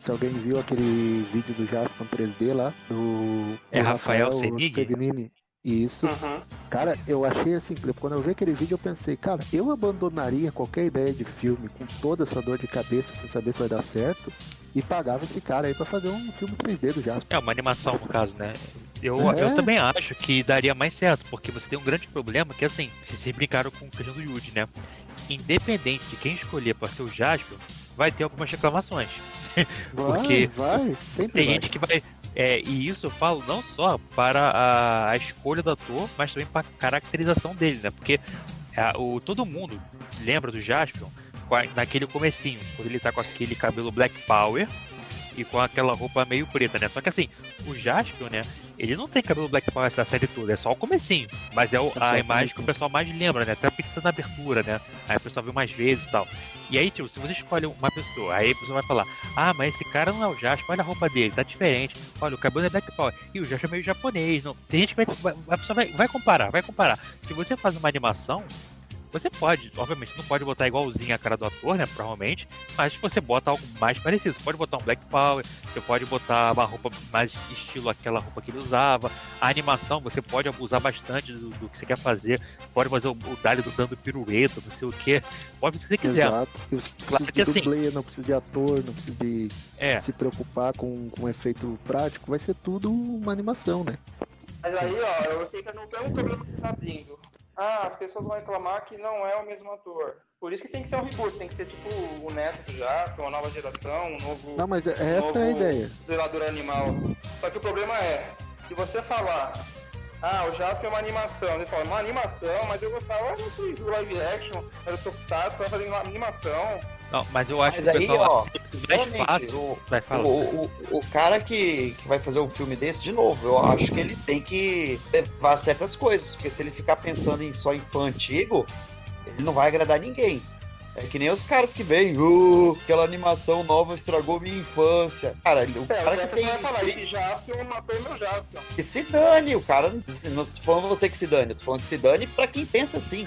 Se alguém viu aquele vídeo do Jasper 3D lá, do, É do Rafael Senig? Isso. Uhum. Cara, eu achei assim, quando eu vi aquele vídeo eu pensei, cara, eu abandonaria qualquer ideia de filme com toda essa dor de cabeça sem saber se vai dar certo e pagava esse cara aí pra fazer um filme 3D do Jasper. É uma animação, no caso, né? Eu, É. eu também acho que daria mais certo, porque você tem um grande problema que, assim, vocês brincaram com o questão do Yuji, né? Independente de quem escolher pra ser o Jasper, vai ter algumas reclamações. Vai, Porque vai, sempre Tem vai. gente que vai. É, e isso eu falo não só para a, a escolha do ator, mas também para a caracterização dele, né? Porque é, o, todo mundo lembra do Jaspion a- naquele comecinho, quando ele tá com aquele cabelo Black Power e com aquela roupa meio preta, né? Só que assim, o Jaspion, né? Ele não tem cabelo Black Power essa série toda, é só o comecinho. Mas é o- só a imagem que o pessoal mais lembra, né? Até porque tá na abertura, né? Aí o pessoal viu mais vezes e tal. E aí, tipo, se você escolhe uma pessoa, aí a pessoa vai falar, ah, mas esse cara não é o Jasper, olha a roupa dele, tá diferente. Olha, o cabelo é Black Power. E o Jasper é meio japonês. Não... Tem gente que vai, vai- a pessoa vai, vai comparar, vai comparar. Se você faz uma animação, você pode, obviamente, não pode botar igualzinho a cara do ator, né? Provavelmente, mas você bota algo mais parecido. Você pode botar um Black Power, você pode botar uma roupa mais estilo aquela roupa que ele usava. A animação, você pode abusar bastante do, do que você quer fazer. Pode fazer o, o Dali dando pirueta, não sei o que. Pode fazer o que você quiser. Exato. Você não Claro precisa que de assim- dublê, não precisa de ator, não precisa de É, se preocupar com, com efeito prático. Vai ser tudo uma animação, né? Mas aí, ó, eu sei que não tem um problema que você tá abrindo. Ah, as pessoas vão reclamar que não é o mesmo ator. Por isso que tem que ser um reboot, tem que ser tipo o neto do Jasper, uma nova geração, um novo, Não, mas essa é a novo ideia. zelador animal. Só que o problema é, se você falar, ah, o Jasper é uma animação, eles falam, uma animação, mas eu gostava do do live action, era o Tokusatsu, vai fazer uma animação. Não, mas eu acho Mas que o aí, pessoal ó, fácil. o, Vai falar. O, o, o cara que, que vai fazer um filme desse, de novo, eu acho que ele tem que levar certas coisas, porque se ele ficar pensando em só em fã antigo, ele não vai agradar ninguém. É que nem os caras que vêm, "Uh, aquela animação nova estragou minha infância. Cara, o É, o cara que tem. vai falar, esse Jasper matou meu Jasper. Que se dane, o cara. Não tô falando você que se dane, eu tô falando que se dane pra quem pensa assim.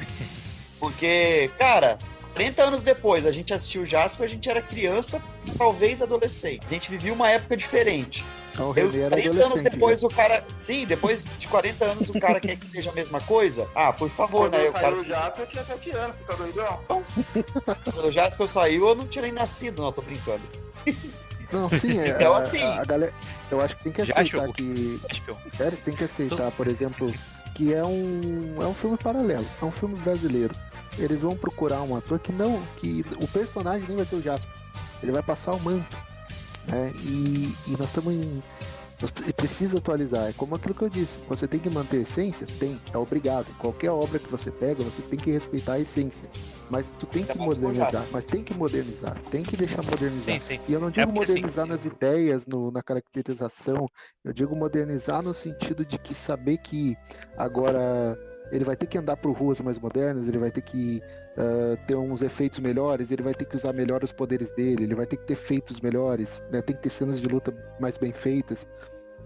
Porque, cara, 40 anos depois, a gente assistiu o Jasper, a gente era criança, talvez adolescente. A gente vivia uma época diferente. Então Eu, René era 40 anos depois o cara. Sim, depois de 40 anos o cara quer que seja a mesma coisa. Ah, por favor, Quando né? eu O cara o. Jasper, eu tinha 7 anos, você tá doidão? Quando o Jasper saiu, eu não tinha nem nascido, não, tô brincando. Não, sim, é, Então, a- assim- a, a galera, eu acho que tem que aceitar que Jasper. é, eles têm que aceitar, por exemplo, que é um é um filme paralelo, é um filme brasileiro. Eles vão procurar um ator que não, que o personagem nem vai ser o Jasper. Ele vai passar o manto, né? E, e nós estamos em precisa atualizar. É como aquilo que eu disse. Você tem que manter a essência? Tem, é obrigado. Qualquer obra que você pega, você tem que respeitar a essência. Mas tu tem que com o modernizar. Mas tem que modernizar. Tem que deixar modernizar. Sim, sim. E eu não digo porque, assim, modernizar nas ideias, no- na caracterização, eu digo modernizar no sentido de que saber que agora ele vai ter que andar por ruas mais modernas, ele vai ter que ah, ter uns efeitos melhores, ele vai ter que usar melhor os poderes dele, ele vai ter que ter feitos melhores, né? tem que ter cenas de luta mais bem feitas,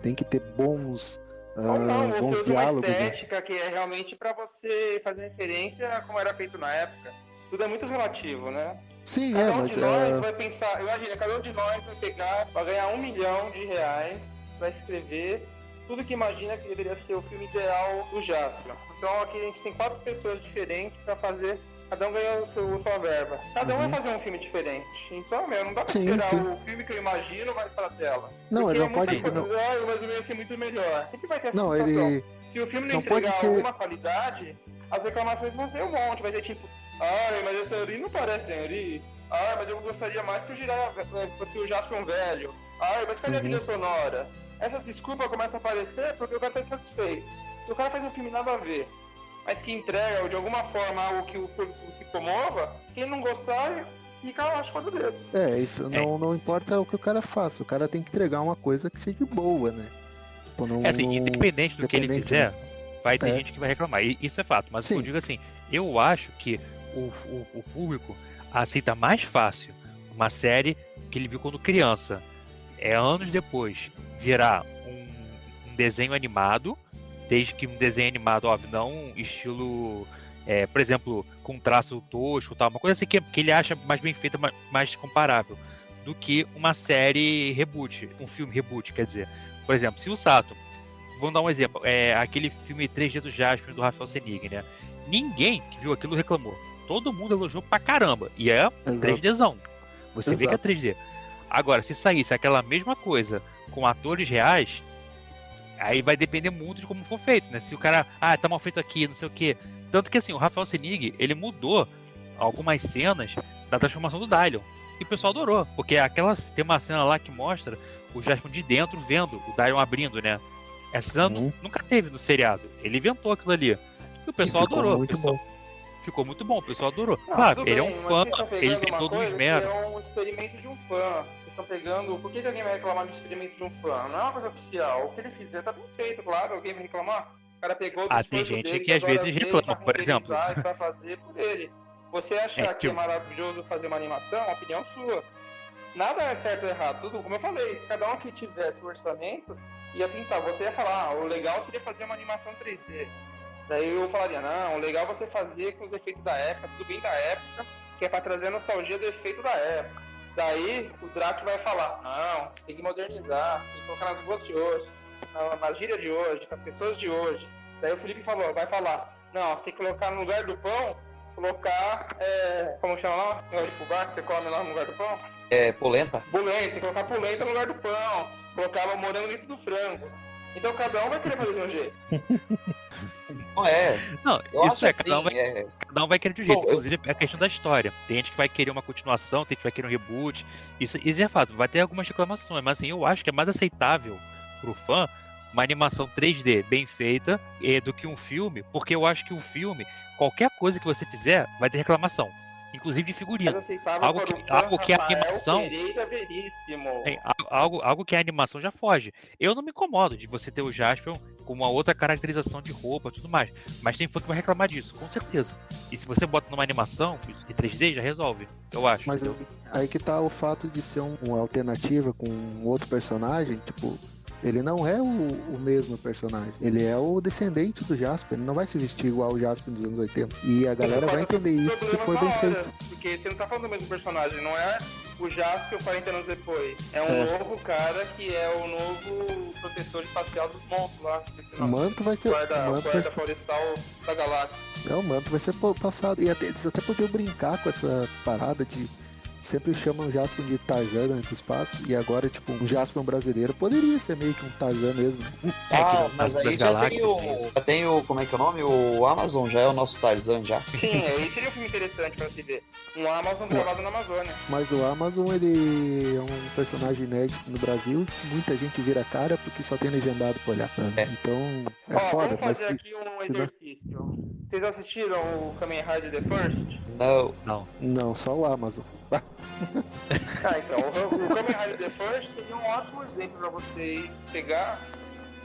tem que ter bons, ah, Ou não, bons você usa uma diálogos. né? estética que é realmente pra você fazer referência a como era feito na época. Tudo é muito relativo, né? Sim, é, Cada um mas de nós ah, vai pensar, imagina, cada um de nós vai pegar, vai ganhar um milhão de reais pra escrever tudo que imagina que deveria ser o filme ideal do Jasper. Então aqui a gente tem quatro pessoas diferentes pra fazer, cada um ganhou o seu, a sua verba. Cada um Uhum. vai fazer um filme diferente. Então, meu, não dá pra Sim, esperar sim. o filme que eu imagino vai pra tela. Não, Porque ele é não pode- muita não- coisa, "Ah, mas o meu ia ser muito melhor. Sempre vai ter essa não, situação. ele Se o filme não, não entregar ter- alguma qualidade, as reclamações vão ser um monte. Vai ser tipo, ai, mas esse Ori não parece Ori. Ai, mas eu gostaria mais que o Jiraiya fosse o Jasper um velho. Ai, mas cadê a Uhum. trilha sonora? Essas desculpas começam a aparecer porque o cara tá insatisfeito. Se o cara faz um filme nada a ver, mas que entrega ou de alguma forma algo que o público se comova, quem não gostar fica abaixo do dedo. É, isso não, não importa o que o cara faça, o cara tem que entregar uma coisa que seja boa, né? Tipo, não- É assim, não- independente do que ele fizer, vai ter É. gente que vai reclamar. E isso é fato. Mas Sim. eu digo assim, eu acho que o, o, o público aceita mais fácil uma série que ele viu quando criança. É anos depois virar um, um desenho animado, desde que um desenho animado, óbvio, não estilo. é, por exemplo, com traço tosco tal, uma coisa assim que, que ele acha mais bem feita, mais, mais comparável, do que uma série reboot, um filme reboot, quer dizer. Por exemplo, se o Sato, vamos dar um exemplo, é aquele filme 3D do Jasper do Rafael Senig, né? Ninguém que viu aquilo reclamou. Todo mundo elogiou pra caramba. E é Exato. 3Dzão. Você vê que é Exato. 3D. Agora, se saísse aquela mesma coisa com atores reais, aí vai depender muito de como for feito, né? Se o cara, ah, tá mal feito aqui, não sei o quê. Tanto que assim, o Rafael Senig, ele mudou algumas cenas da transformação do Dylion. E o pessoal adorou, porque aquela tem uma cena lá que mostra o Jasper de dentro vendo o Dylion abrindo, né? Essa cena Uhum. nunca teve no seriado. Ele inventou aquilo ali. E o pessoal ficou adorou. o muito pessoal- bom. Ficou muito bom, o pessoal adorou. Não, claro, ele é bem, um mas fã, ele tem todo um esmero. É um experimento de um fã. Estão pegando. Por que, que alguém vai reclamar do experimento de um fã? Não é uma coisa oficial. O que ele fizer tá bem feito, claro. Alguém vai reclamar? O cara pegou Ah, tem gente dele, que às vezes reclama, por exemplo. pra fazer por ele. Você achar É, que é maravilhoso fazer uma animação, é uma opinião sua. Nada é certo ou errado, tudo como eu falei, se cada um que tivesse o orçamento ia tentar, você ia falar, ah, o legal seria fazer uma animação 3D. Daí eu falaria, não, o legal é você fazer com os efeitos da época, tudo bem da época, que é pra trazer a nostalgia do efeito da época. Daí o Drac vai falar, não, você tem que modernizar, você tem que colocar nas ruas de hoje, na, na gíria de hoje, com as pessoas de hoje. Daí o Felipe falou, vai falar, não, você tem que colocar no lugar do pão, colocar, é, como chama lá? Negócio de fubá que você come lá no lugar do pão? É, polenta. Polenta, tem que colocar polenta no lugar do pão, colocava morango dentro do frango. Então cada um vai querer fazer de um jeito. Não é. Não, Eu isso é, assim, cada um, vai, é, cada um vai querer de um jeito. Bom, eu- Inclusive, é a questão da história. Tem gente que vai querer uma continuação, tem gente que vai querer um reboot. Isso, isso é fato, vai ter algumas reclamações, mas assim, eu acho que é mais aceitável pro fã uma animação 3D bem feita eh, do que um filme, porque eu acho que um filme, qualquer coisa que você fizer, vai ter reclamação. Inclusive de figurino. Algo que- o fã, algo que a animação-. É, algo, algo que a animação já foge. Eu não me incomodo de você ter o Jasper com uma outra caracterização de roupa e tudo mais. Mas tem fã que vai reclamar disso, com certeza. E se você bota numa animação em 3D, já resolve. Eu acho. Mas entendeu? aí que tá o fato de ser um- uma alternativa com um outro personagem, tipo, ele não é o, o mesmo personagem. Ele é o descendente do Jasper. Ele não vai se vestir igual o Jasper dos anos 80. E a galera vai entender isso se for bem feito. Porque você não tá falando do mesmo personagem, não é o Jasper 40 anos depois. É um É. novo cara que é o novo protetor espacial dos monstros lá. o manto vai ser. Guarda, o manto vai guarda ser florestal da galáxia. É, o manto vai ser passado. E até, eles até podiam brincar com essa parada de. Sempre chamam o Jasper de Tarzan antes do espaço. E agora, tipo, um Jasper brasileiro poderia ser meio que um Tarzan mesmo. É, que ah, mas aí já tem, o, já tem o. Como é que é o nome? O Amazon, já é o nosso Tarzan já. Sim, aí seria um filme interessante pra se ver. Um Amazon gravado na Amazônia. Mas o Amazon, ele é um personagem inédito no Brasil. Muita gente vira cara porque só tem legendado pra olhar. né? É. Então, é Ó, foda. vamos Mas fazer aqui um exercício. Vocês assistiram o Kamen Rider The First? Não. Não. não, só o Amazon. Ah, então, o, o Kamen Rider The First seria um ótimo exemplo pra vocês pegar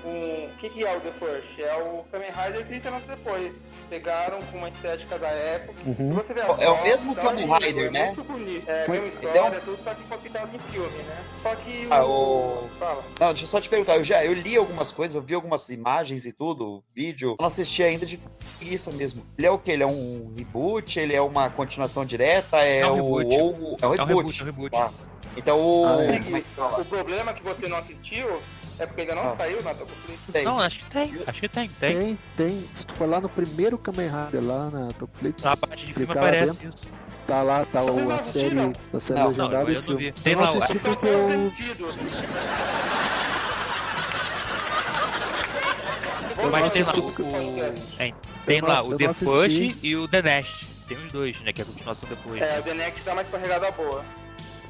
um... O que, que é o The First? É o Kamen Rider 30 anos depois. Pegaram com uma estética da época. Uhum. Se você ver as É o fotos, mesmo tá Kamen lindo, Rider, é né? muito bonito. É, mesma história, é um- tudo, só que fosse citado em filme, né? Só que Ah, o- Fala. Não, deixa eu só te perguntar, eu já eu li algumas coisas, eu vi algumas imagens e tudo, vídeo, eu não assisti ainda de preguiça mesmo. Ele é o quê? Ele é um reboot? Ele é uma continuação direta? É, É um o. reboot. ou- é um É um reboot. reboot, é um reboot. Tá. Então o. Ah, é. É que? O problema que você não assistiu é porque ainda não Ah. saiu na Tocoflix. Tem. Não, acho que tem. Acho que tem, tem. Tem, tem. Se tu for lá no primeiro Kamen Rider, lá na Topflix, Na parte de filme aparece dentro. isso. tá lá, tá Vocês o, não a série, a série Não, não, legendada eu e não vi. Tem eu não lá o- assisti porque eu... sentido. Mas tem lá o. o é, tem Eu não- lá o eu The não Push e o The Nest. Tem os dois, né? Que é a continuação depois. É, o The Next dá mais carregada boa.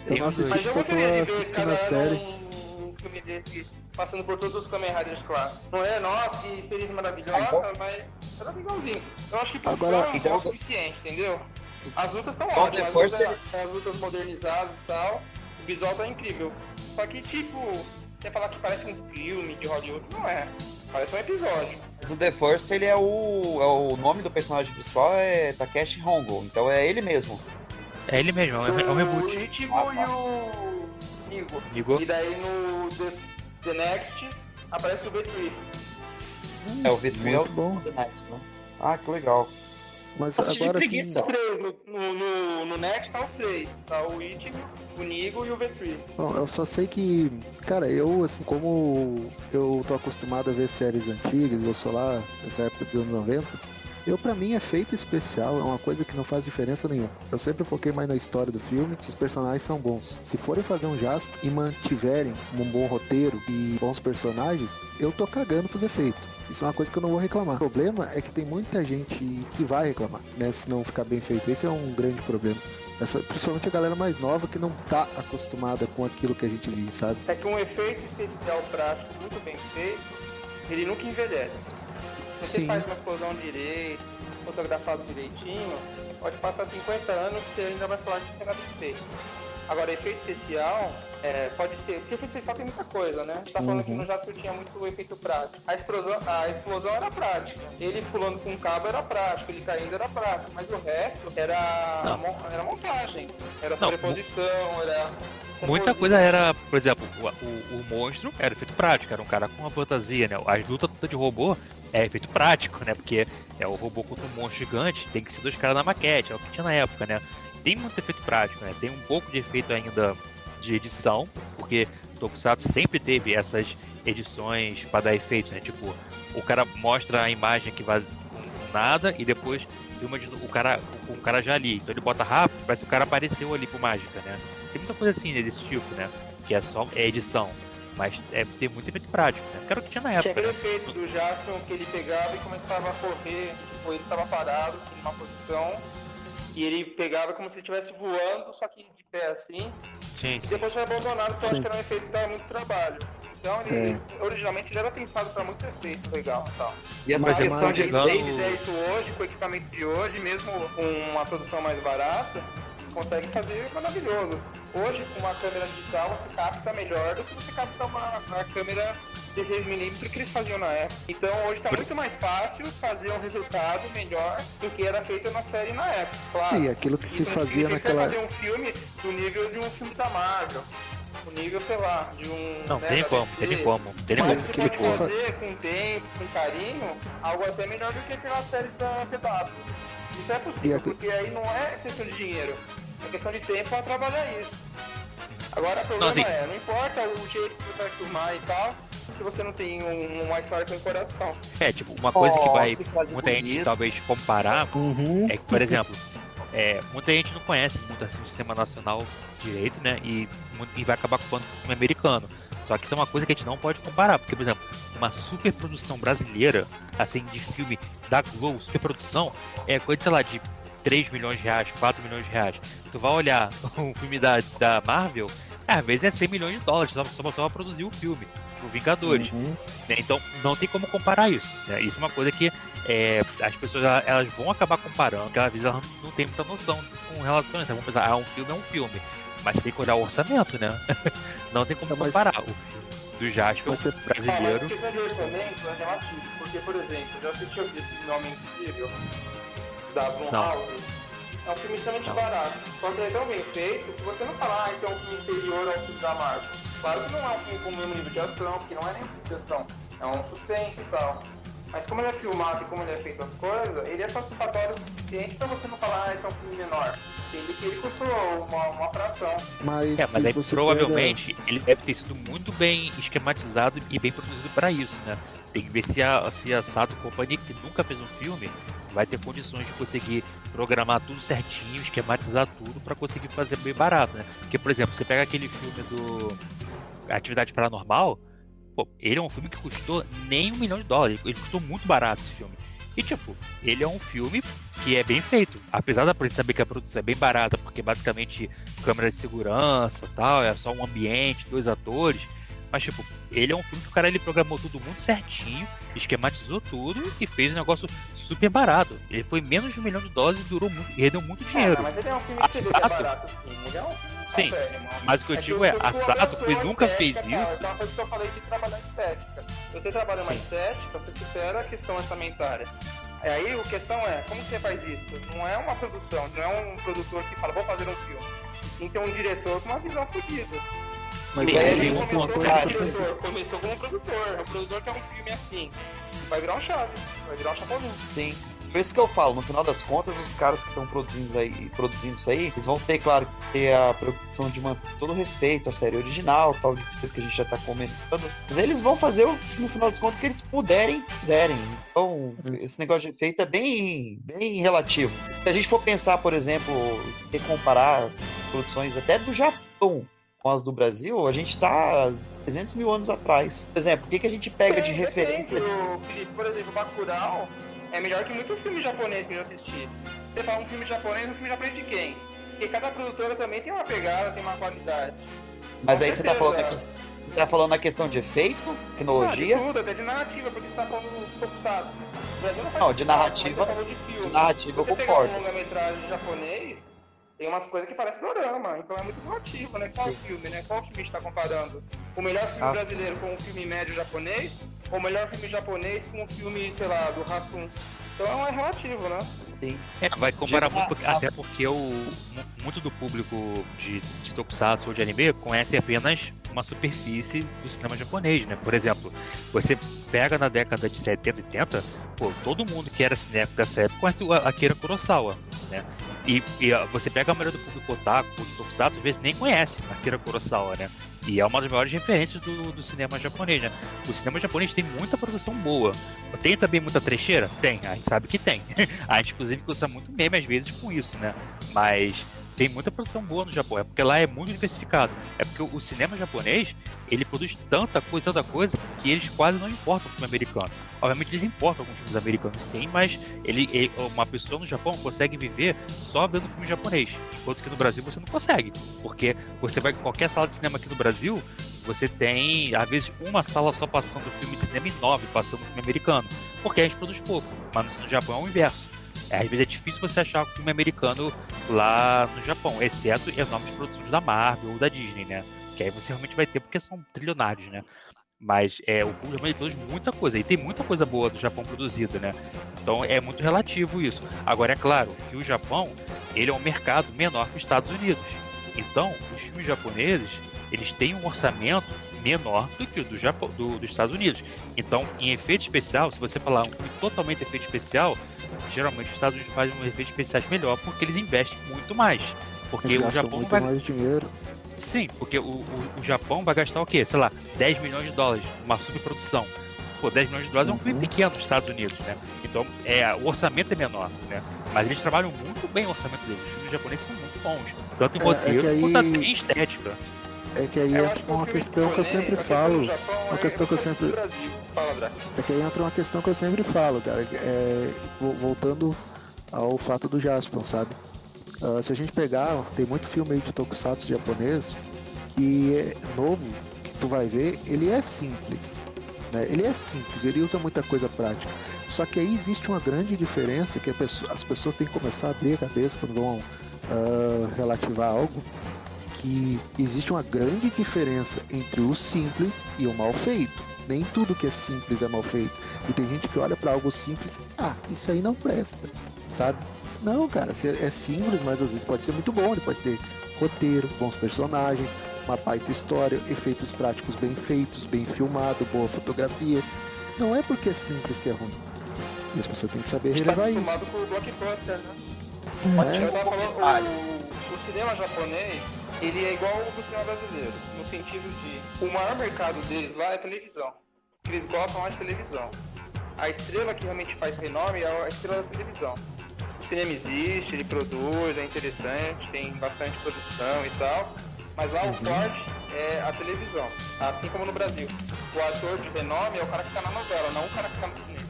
Eu não Tem os dois. Mas eu eu gostaria de ver cada a ano um, um filme desse passando por todos os Kamen Riders clássicos. Não é, nossa, que experiência maravilhosa, Ah, mas era legalzinho. Eu acho que pro Agora- fã é então- o suficiente, entendeu? As lutas estão Então, ótimas, The as Force lutas, as lutas modernizadas e tal, o visual tá incrível. Só que, tipo, você falar que parece um filme de Hollywood, não é. Parece um episódio. Mas o The Force, ele é o. É o nome do personagem principal é Takeshi Hongo, então é ele mesmo. É ele mesmo, é é um O reboot. Ichigo Ah, tá. e o Nigo. Ligou? E daí no The, The Next aparece o B3. É o Vitrio Muito bom. The Next, né? Ah, que legal. Mas de agora preguiça. assim, no, no, no, no Next tá o três. Tá o Ichigo, o Nigo e o V3. bom, eu só sei que, cara, eu, assim, como eu tô acostumado a ver séries antigas, eu sou lá nessa época dos anos 90, eu, pra mim, é feito especial, é uma coisa que não faz diferença nenhuma. Eu sempre foquei mais na história do filme, se os personagens são bons. Se forem fazer um Jasper e mantiverem um bom roteiro e bons personagens, eu tô cagando pros efeitos. Isso é uma coisa que eu não vou reclamar. O problema é que tem muita gente que vai reclamar, né? Se não ficar bem feito. Esse é um grande problema. Essa, principalmente a galera mais nova que não tá acostumada com aquilo que a gente vive, sabe? É que um efeito especial prático muito bem feito, ele nunca envelhece. Se você Sim. faz uma explosão direito, fotografado direitinho, pode passar 50 anos que você ainda vai falar que nada feito. Agora, efeito especial, é, pode ser. Porque efeito especial tem muita coisa, né? A gente tá falando que Uhum. no Jato tinha muito efeito prático. A explosão, a explosão era prática. Ele pulando com um cabo era prático, ele caindo era prático. Mas o resto era, mon- era montagem. Era Não, sobreposição, era. Muita coisa era, por exemplo, o, o- o monstro era efeito prático, era um cara com uma fantasia, né? As lutas de robô é efeito prático, né? Porque é o robô contra um monstro gigante, tem que ser dois caras na maquete, é o que tinha na época, né? Tem muito efeito prático, né? Tem um pouco de efeito ainda de edição, porque Tokusatsu sempre teve essas edições para dar efeito, né? Tipo, o cara mostra a imagem que vai nada e depois filma de o cara, o, o cara já ali. Então ele bota rápido, parece que o cara apareceu ali com mágica, né? Tem muita coisa assim né, desse tipo, né? Que é só é edição. Mas é, tem muito efeito prático, né? Que era o que tinha na Tinha época, aquele né? efeito do Jaspion que ele pegava e começava a correr, tipo, ele tava parado, assim, numa posição, e ele pegava como se ele estivesse voando, só que de pé assim, Sim, e sim. depois foi abandonado, porque eu acho que era um efeito que dava muito trabalho. Então ele, originalmente ele era pensado para muito efeito legal e tal. E essa Mas é questão mais de ele fizer isso hoje, com o equipamento de hoje, mesmo com uma produção mais barata, consegue fazer maravilhoso. Hoje, com uma câmera digital, você capta melhor do que você capta uma, uma câmera 16mm que eles faziam na época. Então hoje está muito mais fácil fazer um resultado melhor do que era feito na série na época. Claro. E aquilo que se Isso não fazia você naquela. vai fazer um filme do nível de um filme da Marvel. O nível, sei lá, de um. Não, né, tem como, DC. tem como. Tem Mas como. Você pode que fazer com tempo, com carinho, algo até melhor do que aquelas séries da CW. Isso é E possível, porque aí não é questão de dinheiro, é questão de tempo para trabalhar isso. Agora o problema assim- é, não importa o jeito que você vai filmar e tal, se você não tem um- uma história com coração. É, tipo, uma coisa que Oh, vai que muita gente bonita. talvez comparar Uhum. é que, por exemplo, é, muita gente não conhece muito assim o sistema nacional direito, né? E, e vai acabar culpando o filme americano. Só que isso é uma coisa que a gente não pode comparar, porque, por exemplo, uma superprodução brasileira, assim, de filme da Globo, superprodução, é coisa, sei lá, de 3 milhões de reais, 4 milhões de reais. Tu vai olhar um filme da, da Marvel, é, às vezes é 100 milhões de dólares só, só, só pra produzir o filme, tipo Vingadores. Uhum. né? Então não tem como comparar isso. né? Isso é uma coisa que é, as pessoas ela- elas vão acabar comparando, porque às vezes elas não têm muita noção com relação a isso. Vamos pensar, ah, um filme é um filme, mas tem que olhar o orçamento, né? não tem como mas- comparar o filme do Jasper você- Ah, mas brasileiro. a questão de orçamento é relativo, porque, por exemplo, eu já assisti o filme Homem Invisível, da Blumhouse. É um filme extremamente Não. barato, só que ele é tão bem feito que você não fala, ah, esse é um filme inferior ao filme da Marvel. Claro que não é um filme com o mesmo nível de ação, porque não é nem de ação, é um suspense e tal. Mas como ele é filmado e como ele é feito as coisas, ele é satisfatório o suficiente pra você não falar, ah, esse é um filme menor. Ele, ele custou uma, uma fração. Mas, É, mas aí provavelmente ele deve ter sido muito bem esquematizado e bem produzido para isso, né? Tem que ver se a, se a Sato Company, que nunca fez um filme, vai ter condições de conseguir programar tudo certinho, esquematizar tudo para conseguir fazer bem barato, né? Porque, por exemplo, você pega aquele filme do Atividade Paranormal, pô, ele é um filme que custou nem um milhão de dólares, ele custou muito barato esse filme. E tipo, ele é um filme que é bem feito. Apesar da gente saber que a produção é bem barata, porque basicamente câmera de segurança tal, é só um ambiente, dois atores. Mas tipo, ele é um filme que o cara ele programou tudo muito certinho, esquematizou tudo e fez um negócio super barato. Ele foi menos de um milhão de dólares e durou muito, e rendeu muito dinheiro. Ah, mas ele é um filme que é barato, sim. Ele é um filme Sim, paupérrimo. mas o que eu É digo é, a tu Sato abraçou que nunca fez cara. isso. Então, é uma coisa que eu falei de trabalhar estética. Se você trabalha uma Sim. estética, você supera a questão orçamentária. Aí a questão é, como você faz isso? Não é uma produção, não é um produtor que fala, vou fazer um filme. Sim, tem um diretor com uma visão fodida. Mas aí ele um uma começou coisa como começou como produtor. O produtor quer um filme assim. Vai virar um Chaves, vai virar um Chapolin. Sim. Por isso que eu falo, no final das contas, os caras que estão produzindo, aí, produzindo isso aí, eles vão ter, claro, ter a preocupação de manter todo o respeito à série original, tal, de coisa que a gente já tá comentando. Mas eles vão fazer, o- no final das contas, o que eles puderem e quiserem. Então, esse negócio de efeito é bem, bem relativo. Se a gente for pensar, por exemplo, e comparar produções até do Japão com as do Brasil, a gente tá 300 mil anos atrás. Por exemplo, o que, que a gente pega de referência? Felipe, por exemplo, Bacurau é melhor que muito filme japonês que eu assisti. Você fala um filme japonês, um filme japonês de quem? Porque cada produtora também tem uma pegada, tem uma qualidade. Mas Com aí você tá, falando a certeza. questão, você tá falando na questão de efeito, Ah, tecnologia? de tudo, até de narrativa, porque você tá falando do Tokusatsu. O Brasil não Não, de narrativa- você de filme. de narrativa eu você pegar concordo. um longa-metragem japonês, tem umas coisas que parecem dorama, então é muito relativo, né? Qual Sim. filme, né? Qual filme está comparando? O melhor filme Ah, sim. brasileiro com um filme médio japonês? Ou o melhor filme japonês com um filme, sei lá, do Rassum? Então é relativo, né? É, vai comparar Digo, muito, até porque o, mu- muito do público de, de Tokusatsu ou de anime conhece apenas uma superfície do cinema japonês, né? Por exemplo, você pega na década de 70 e 80, pô, todo mundo que era cinéfilo dessa época conhece o Akira Kurosawa, né? E, e, você pega a maioria do público otaku, do Tokusatsu, às vezes nem conhece Akira Kurosawa, né? E é uma das maiores referências do, do cinema japonês, né? O cinema japonês tem muita produção boa. Tem também muita trecheira? Tem, a gente sabe que tem. A gente, inclusive, usa muito meme às vezes com isso, né? Mas tem muita produção boa no Japão. É porque lá é muito diversificado. É porque o, cinema japonês, ele produz tanta coisa, tanta coisa, que eles quase não importam o filme americano. Obviamente eles importam alguns filmes americanos sim, mas ele, ele- uma pessoa no Japão consegue viver só vendo filme japonês. Enquanto que no Brasil você não consegue. Porque você vai em qualquer sala de cinema aqui no Brasil, você tem, às vezes, uma sala só passando filme de cinema e nove passando filme americano. Porque a gente produz pouco. Mas no Japão é o inverso. Às vezes é difícil você achar um filme americano lá no Japão, exceto enormes produções da Marvel ou da Disney, né? Que aí você realmente vai ter porque são trilionários, né? Mas é, o japonês produz muita coisa, e tem muita coisa boa do Japão produzida, né? Então é muito relativo isso. Agora é claro que o Japão, ele é um mercado menor que os Estados Unidos. Então, os filmes japoneses, eles têm um orçamento menor do que o do Japão, do- dos Estados Unidos. Então, em efeito especial, se você falar um totalmente efeito especial, geralmente os Estados Unidos fazem um efeitos especiais melhor porque eles investem muito mais. Porque Eles o Japão muito vai, mais dinheiro. Sim, porque o, o, o Japão vai gastar o quê? Sei lá, 10 milhões de dólares numa subprodução. Pô, 10 milhões de dólares é um filme Uhum. pequeno dos Estados Unidos, né? Então, é, o orçamento é menor, né? Mas eles trabalham muito bem o orçamento deles. Os filmes japoneses são muito bons. Tanto em É, é roteiro que aí- quanto em estética. É que aí Eu entra uma questão que eu sempre questão falo. uma é questão que eu diferente sempre-. É que aí entra uma questão que eu sempre falo, cara. É, vo- voltando ao fato do Jaspion, sabe? Ah, se a gente pegar, tem muito filme aí de tokusatsu japonês que é novo, que tu vai ver, ele é simples. Né? Ele é simples, ele usa muita coisa prática. Só que aí existe uma grande diferença que pessoa- as pessoas têm que começar a abrir a cabeça quando vão ah, relativar algo. Que existe uma grande diferença entre o simples e o mal feito. Nem tudo que é simples é mal feito. E tem gente que olha pra algo simples, ah, isso aí não presta, sabe? Não, cara, se é simples, mas às vezes pode ser muito bom. Ele pode ter roteiro, bons personagens, uma baita história, efeitos práticos bem feitos, bem filmado, boa fotografia. Não é porque é simples que é ruim. E as pessoas têm que saber tá relevar isso. acostumado com o blockbuster, né? É, falando, o, o cinema japonês, ele é igual ao do cinema brasileiro, no sentido de o maior mercado deles lá é televisão. Eles gostam mais de televisão. A estrela que realmente faz renome é a estrela da televisão. O cinema existe, ele produz, é interessante, tem bastante produção e tal, mas lá o forte é a televisão, assim como no Brasil. O ator de renome é o cara que tá na novela, não o cara que tá no cinema.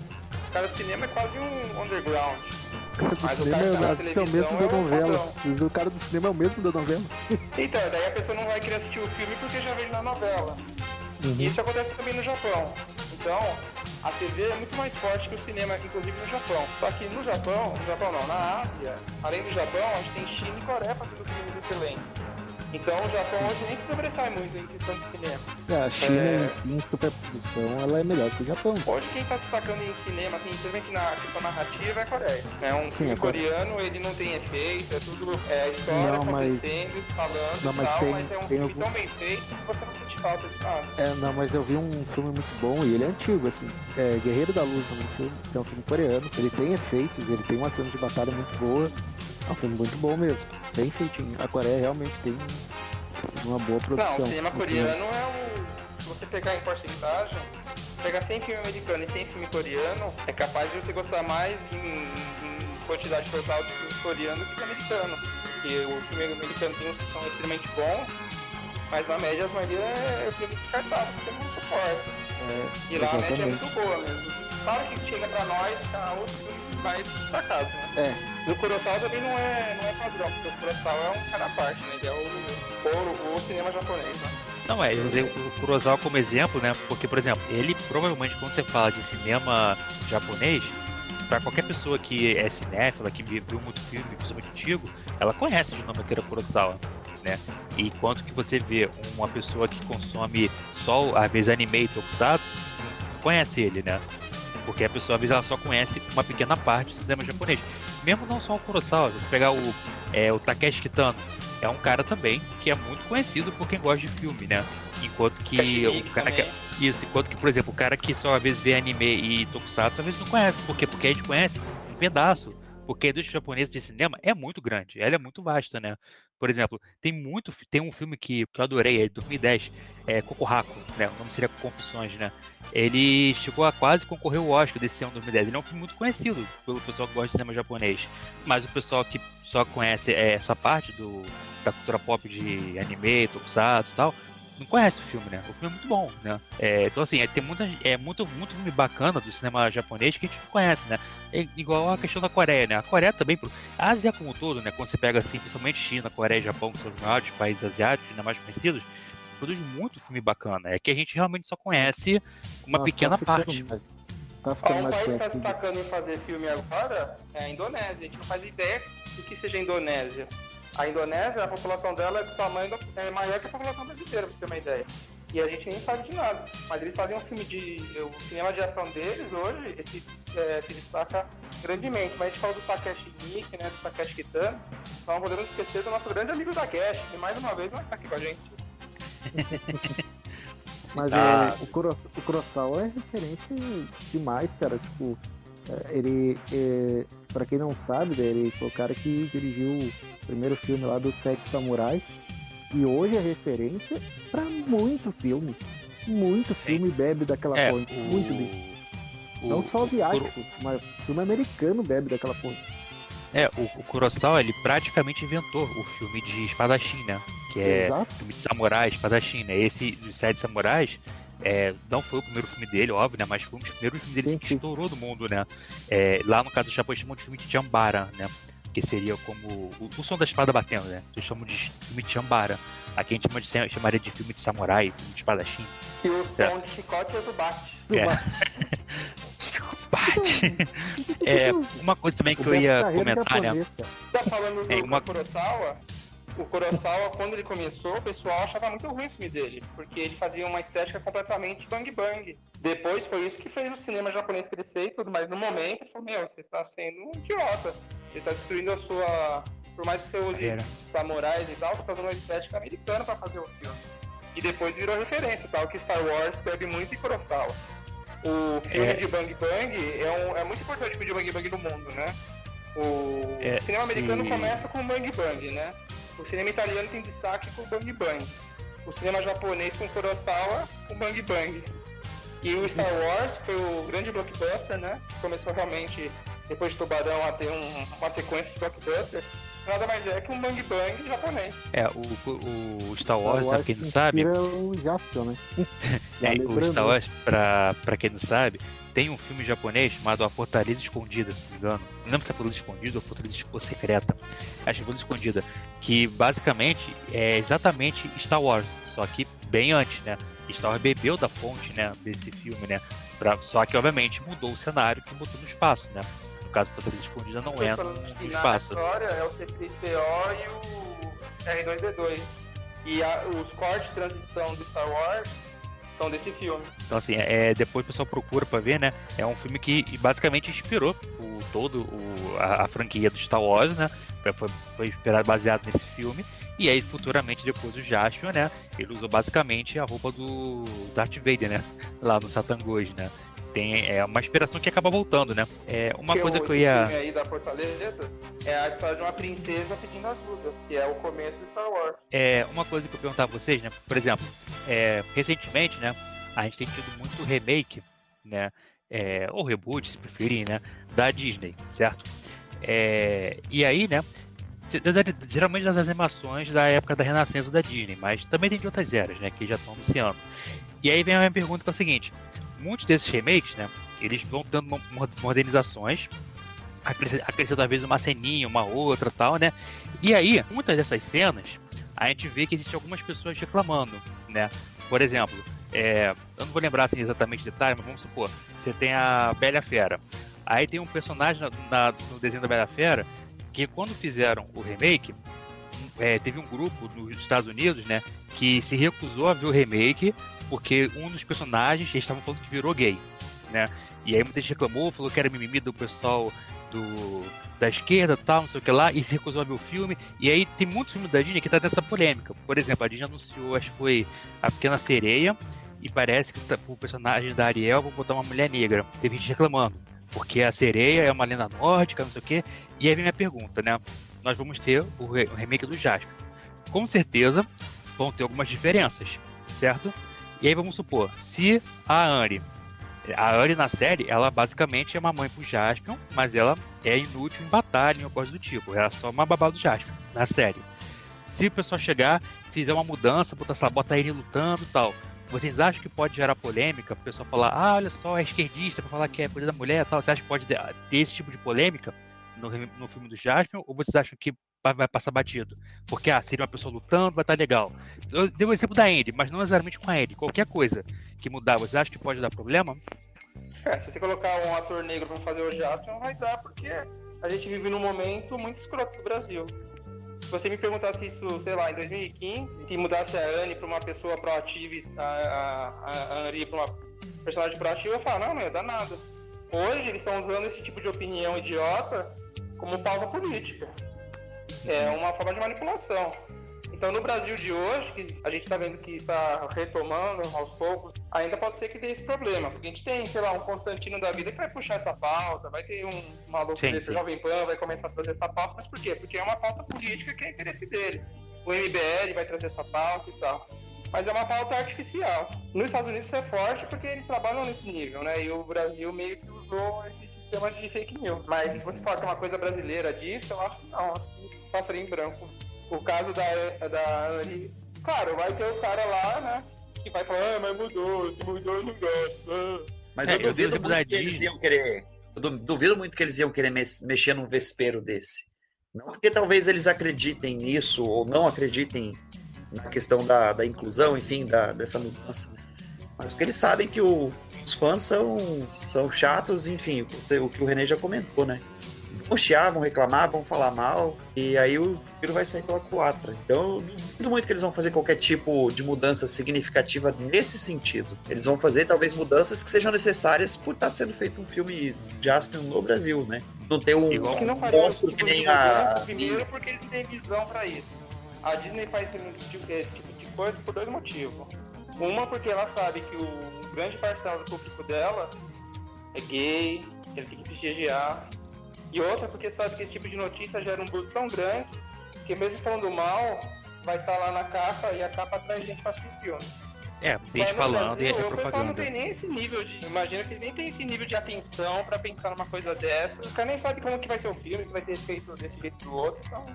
O cara do cinema é quase um underground. O cara do Mas o cinema cara tá na é, acho que é o mesmo da é o novela. padrão. Mas O cara do cinema é o mesmo da novela. Então, daí a pessoa não vai querer assistir o filme porque já veio na novela. E isso acontece também no Japão. Então, a TV é muito mais forte que o cinema, inclusive no Japão. Só que no Japão, no Japão não, na Ásia, além do Japão, a gente tem China e Coreia fazendo filmes excelentes. Então o Japão hoje nem se sobressai muito em questão de cinema. É, a China É. em si, em superprodução, ela é melhor que o Japão. Hoje quem tá destacando em cinema, assim, principalmente na questão narrativa, é a Coreia. É um Sim, filme coreano, ele não tem efeito, é tudo é, história Não, mas- acontecendo, falando Não, e mas tal, tem- mas é um filme algum- tão bem feito que você não sente falta de nada. É, não, mas eu vi um filme muito bom e ele é antigo, assim. É Guerreiro da Luz, filme, é um filme coreano. Ele tem efeitos, ele tem uma cena de batalha muito boa. É um filme muito bom mesmo, bem feitinho. A Coreia realmente tem uma boa produção. Não, o cinema no coreano é o. Se você pegar em porcentagem, pegar 100 filme americano e 100 filme coreano, é capaz de você gostar mais em, em quantidade total de filme coreano que de americano. Porque o filme americano tem uns que são extremamente bons, mas na média as maioria é filme descartado, porque é muito forte. É, E lá a média é exatamente. muito boa mesmo. Claro que chega pra nós, tá outros mais destacados, né? É, O Kurosawa também não é, não é padrão, porque o Kurosawa é um cara à parte, né? Ele é o, o, o cinema japonês, né? Não é, eu usei o Kurosawa como exemplo, né? Porque, por exemplo, ele provavelmente quando você fala de cinema japonês, pra qualquer pessoa que é cinéfila, que viu muito filme, principalmente antigo, ela conhece de nome Akira Kurosawa, né? E quanto que você vê uma pessoa que consome só, às vezes, anime e tokusatsu, conhece ele, né? Porque a pessoa, às vezes, ela só conhece uma pequena parte do cinema japonês. Mesmo não só o Kurosawa, você pegar o, é, o Takeshi Kitano, é um cara também que é muito conhecido por quem gosta de filme, né? Enquanto que o cara que, isso, enquanto que, por exemplo, o cara que só às vezes vê anime e tokusatsu, às vezes não conhece. Por quê? Porque a gente conhece um pedaço. Porque a indústria japonesa de cinema é muito grande, ela é muito vasta, né? Por exemplo, tem muito, tem um filme que, que eu adorei, é de 2010, é Kokohaku, né? O nome seria Confissões, né? Ele chegou a quase concorrer ao Oscar desse ano 2010. Ele é um filme muito conhecido pelo pessoal que gosta de cinema japonês, mas o pessoal que só conhece é, essa parte do, da cultura pop de anime, tokusatsu e tal, não conhece o filme, né? O filme é muito bom, né? É, então, assim, é, tem muita, é muito, muito filme bacana do cinema japonês que a gente não conhece, né? É igual a questão da Coreia, né? A Coreia também, a Ásia como um todo, né? Quando você pega, assim, principalmente China, Coreia e Japão, que são os maiores países asiáticos, ainda mais conhecidos, produz muito filme bacana. É que a gente realmente só conhece uma Nossa, pequena tá parte. mais- Tá ficando um mais país que está se destacando em fazer filme agora é a Indonésia. A gente não faz ideia do que seja a Indonésia. A Indonésia, a população dela é do tamanho é maior que a população brasileira, pra você ter uma ideia. E a gente nem sabe de nada. Mas eles fazem um filme de. O cinema de ação deles hoje esse, é, se destaca grandemente. Mas a gente fala do Takeshi Miike, né? Do Takeshi Kitano. Então não podemos esquecer do nosso grande amigo da Cash, que mais uma vez vai estar aqui com a gente. Mas Ah. é, o, Kuro, o Kurosawa é referência demais, cara. Tipo, é, ele, é, pra quem não sabe, ele foi o cara que dirigiu o primeiro filme lá dos Sete Samurais. E hoje é referência pra muito filme. Muito filme bebe daquela É, fonte. Muito bem. o, Não só o- asiático, mas filme americano bebe daquela fonte. É, o, o Kurosawa, ele praticamente inventou o filme de espadachim, né? Que é Exato. filme de samurai, espadachim, né? Esse dos Sete Samurais é, não foi o primeiro filme dele, óbvio, né? Mas foi um dos primeiros filmes dele Sim, que sim. estourou no mundo, né? É, lá no caso do Japão, eles chamam de filme de Jambara, né? Que seria como o, o som da espada batendo, né? Eles chamam de filme de Jambara. Aqui a gente chama de, chamaria de filme de samurai, filme de espadachim. E o som É. de chicote é do Bate. É. Bate. É, uma coisa também que eu ia comentar, né? Tá falando do É, uma- Kurosawa? O Kurosawa, quando ele começou, o pessoal achava muito ruim o filme dele, porque ele fazia uma estética completamente bang bang. Depois foi isso que fez o cinema japonês crescer e tudo, mas no momento ele falou, meu, você tá sendo um idiota. Você tá destruindo a sua. Por mais que você use Era. samurais e tal, você tá usando uma estética americana pra fazer o filme. E depois virou referência, tal, que Star Wars bebe muito em Kurosawa. O filme É. de Bang Bang é, um- é muito importante o filme de Bang Bang no mundo, né? O É, cinema americano começa com Bang Bang, né? O cinema italiano tem destaque com Bang Bang. O cinema japonês com Kurosawa com Bang Bang. E o Star Wars foi o grande blockbuster, né? Começou realmente, depois de Tubarão, a ter um- uma sequência de blockbusters. Nada mais é que um Bang Bang japonês. É, o, o Star Wars, pra quem não sabe, o Jaspion, né? É, o. Star Wars, pra, pra quem não sabe, tem um filme japonês chamado A Fortaleza Escondida, se não me engano. Não lembro se é Fortaleza Escondida ou Fortaleza Secreta. Acho que é Fortaleza Escondida. Que basicamente é exatamente Star Wars, só que bem antes, né? Star Wars bebeu da fonte, né, desse filme, né? Pra, só que, obviamente, mudou o cenário que mudou no espaço, né? No caso, Fortaleza Escondida não é no, no espaço. história é o C3PO e o R2D2. E a- os cortes de transição do Star Wars são desse filme. Então, assim, é, depois o pessoal procura pra ver, né? É um filme que basicamente inspirou o, todo o, a, a franquia do Star Wars, né? Foi, foi inspirado, baseado nesse filme. E aí, futuramente, depois o Jaspion, né? Ele usou basicamente a roupa do Darth Vader, né? Lá no Satangos, né? Tem é uma inspiração que acaba voltando, né? É uma Porque coisa que eu ia. filme aí da Fortaleza é a história de uma princesa pedindo ajuda, que é o começo do Star Wars. É, uma coisa que eu perguntar a vocês, né? Por exemplo, é, recentemente, né? A gente tem tido muito remake, né? É, ou reboot, se preferirem, né? Da Disney, certo? É, e aí, né? Geralmente das animações da época da renascença da Disney, mas também tem de outras eras, né? Que já estão anunciando. E aí vem a minha pergunta que é o seguinte: muitos desses remakes, né? Eles vão dando mo- mo- modernizações, acresce- acrescentando às vezes uma ceninha, uma outra tal, né? E aí, muitas dessas cenas, a gente vê que existem algumas pessoas reclamando, né? Por exemplo, é, eu não vou lembrar assim, exatamente detalhes, mas vamos supor, você tem a Bela Fera. Aí tem um personagem na, na, no desenho da Bela Fera que quando fizeram o remake, é, teve um grupo nos Estados Unidos, né, que se recusou a ver o remake porque um dos personagens eles estavam falando que virou gay, né? E aí muita gente reclamou, falou que era mimimi do pessoal do, da esquerda tal, não sei o que lá, e se recusou a ver o filme. E aí tem muitos filmes da Disney que tá nessa polêmica. Por exemplo, a Disney anunciou, acho que foi A Pequena Sereia, e parece que tá, o personagem da Ariel vão botar uma mulher negra. Teve gente reclamando, porque a sereia é uma lenda nórdica, não sei o que. E aí vem minha pergunta, né? Nós vamos ter o, re o remake do Jasper. Com certeza vão ter algumas diferenças, certo? E aí vamos supor, se a Anne a Anne na série, ela basicamente é uma mãe pro Jaspion, mas ela é inútil em batalha, ou coisa do tipo. Ela é só uma babá do Jaspion, na série. Se o pessoal chegar, fizer uma mudança, botar, lá, bota ele lutando e tal, vocês acham que pode gerar polêmica? O pessoal falar, ah, olha só, é esquerdista, pra falar que é poder da mulher e tal. Você acha que pode ter esse tipo de polêmica no, no filme do Jaspion? Ou vocês acham que vai passar batido. Porque, ah, seria uma pessoa lutando, vai estar legal. Eu dei o exemplo da Andy, mas não necessariamente com a Andy. Qualquer coisa que mudar, você acha que pode dar problema? É, se você colocar um ator negro pra fazer o Jaspion, vai dar, porque a gente vive num momento muito escroto do Brasil. Se você me perguntasse isso, sei lá, em 2015, se mudasse a Anne pra uma pessoa proativa a, a, a Anne pra uma personagem proativa, eu falo, não, não ia dar nada. Hoje eles estão usando esse tipo de opinião idiota como pauta política é uma forma de manipulação. Então, no Brasil de hoje, que a gente está vendo que está retomando aos poucos, ainda pode ser que tenha esse problema. Porque a gente tem, sei lá, um Constantino da vida que vai puxar essa pauta, vai ter um maluco sim, desse sim. Jovem Pan, vai começar a trazer essa pauta. Mas por quê? Porque é uma pauta política que é interesse deles. O MBL vai trazer essa pauta e tal. Mas é uma pauta artificial. Nos Estados Unidos isso é forte porque eles trabalham nesse nível, né? E o Brasil meio que usou esse sistema de fake news. Mas se você falar que é uma coisa brasileira disso, eu acho que não. Acho que passarinho branco. O caso da, da Anne, claro, vai ter o cara lá, né? Que vai falar, ah, mas mudou, se mudou eu não gosto. Ah. Mas é, eu duvido eu muito que eles iam querer. Eu duvido muito que eles iam querer mexer num vespeiro desse. Não porque talvez eles acreditem nisso ou não acreditem na questão da, da inclusão, enfim, da, dessa mudança. Mas porque eles sabem que o, os fãs são, são chatos, enfim, o, o que o René já comentou, né? vão chiar, vão reclamar, vão falar mal, e aí o tiro vai sair pela culatra. Então, eu duvido muito que eles vão fazer qualquer tipo de mudança significativa nesse sentido. Eles vão fazer talvez mudanças que sejam necessárias por estar sendo feito um filme de Aspen no Brasil, né? Não ter um, que não monstro que nem a. Primeiro, porque eles têm visão para isso. A Disney faz esse tipo, esse tipo de coisa por dois motivos. Uma, porque ela sabe que o grande parcela do público dela é gay, que ele tem que prestigiar e outra porque sabe que esse tipo de notícia gera um buzz tão grande que mesmo falando mal, vai estar tá lá na capa e a capa traz gente para assistir filme. É, gente falando Brasil, e é propaganda. O pessoal não tem nem esse nível de. Imagina que nem tem esse nível de atenção pra pensar numa coisa dessa. O cara nem sabe como que vai ser o filme, se vai ter feito desse jeito do outro, então.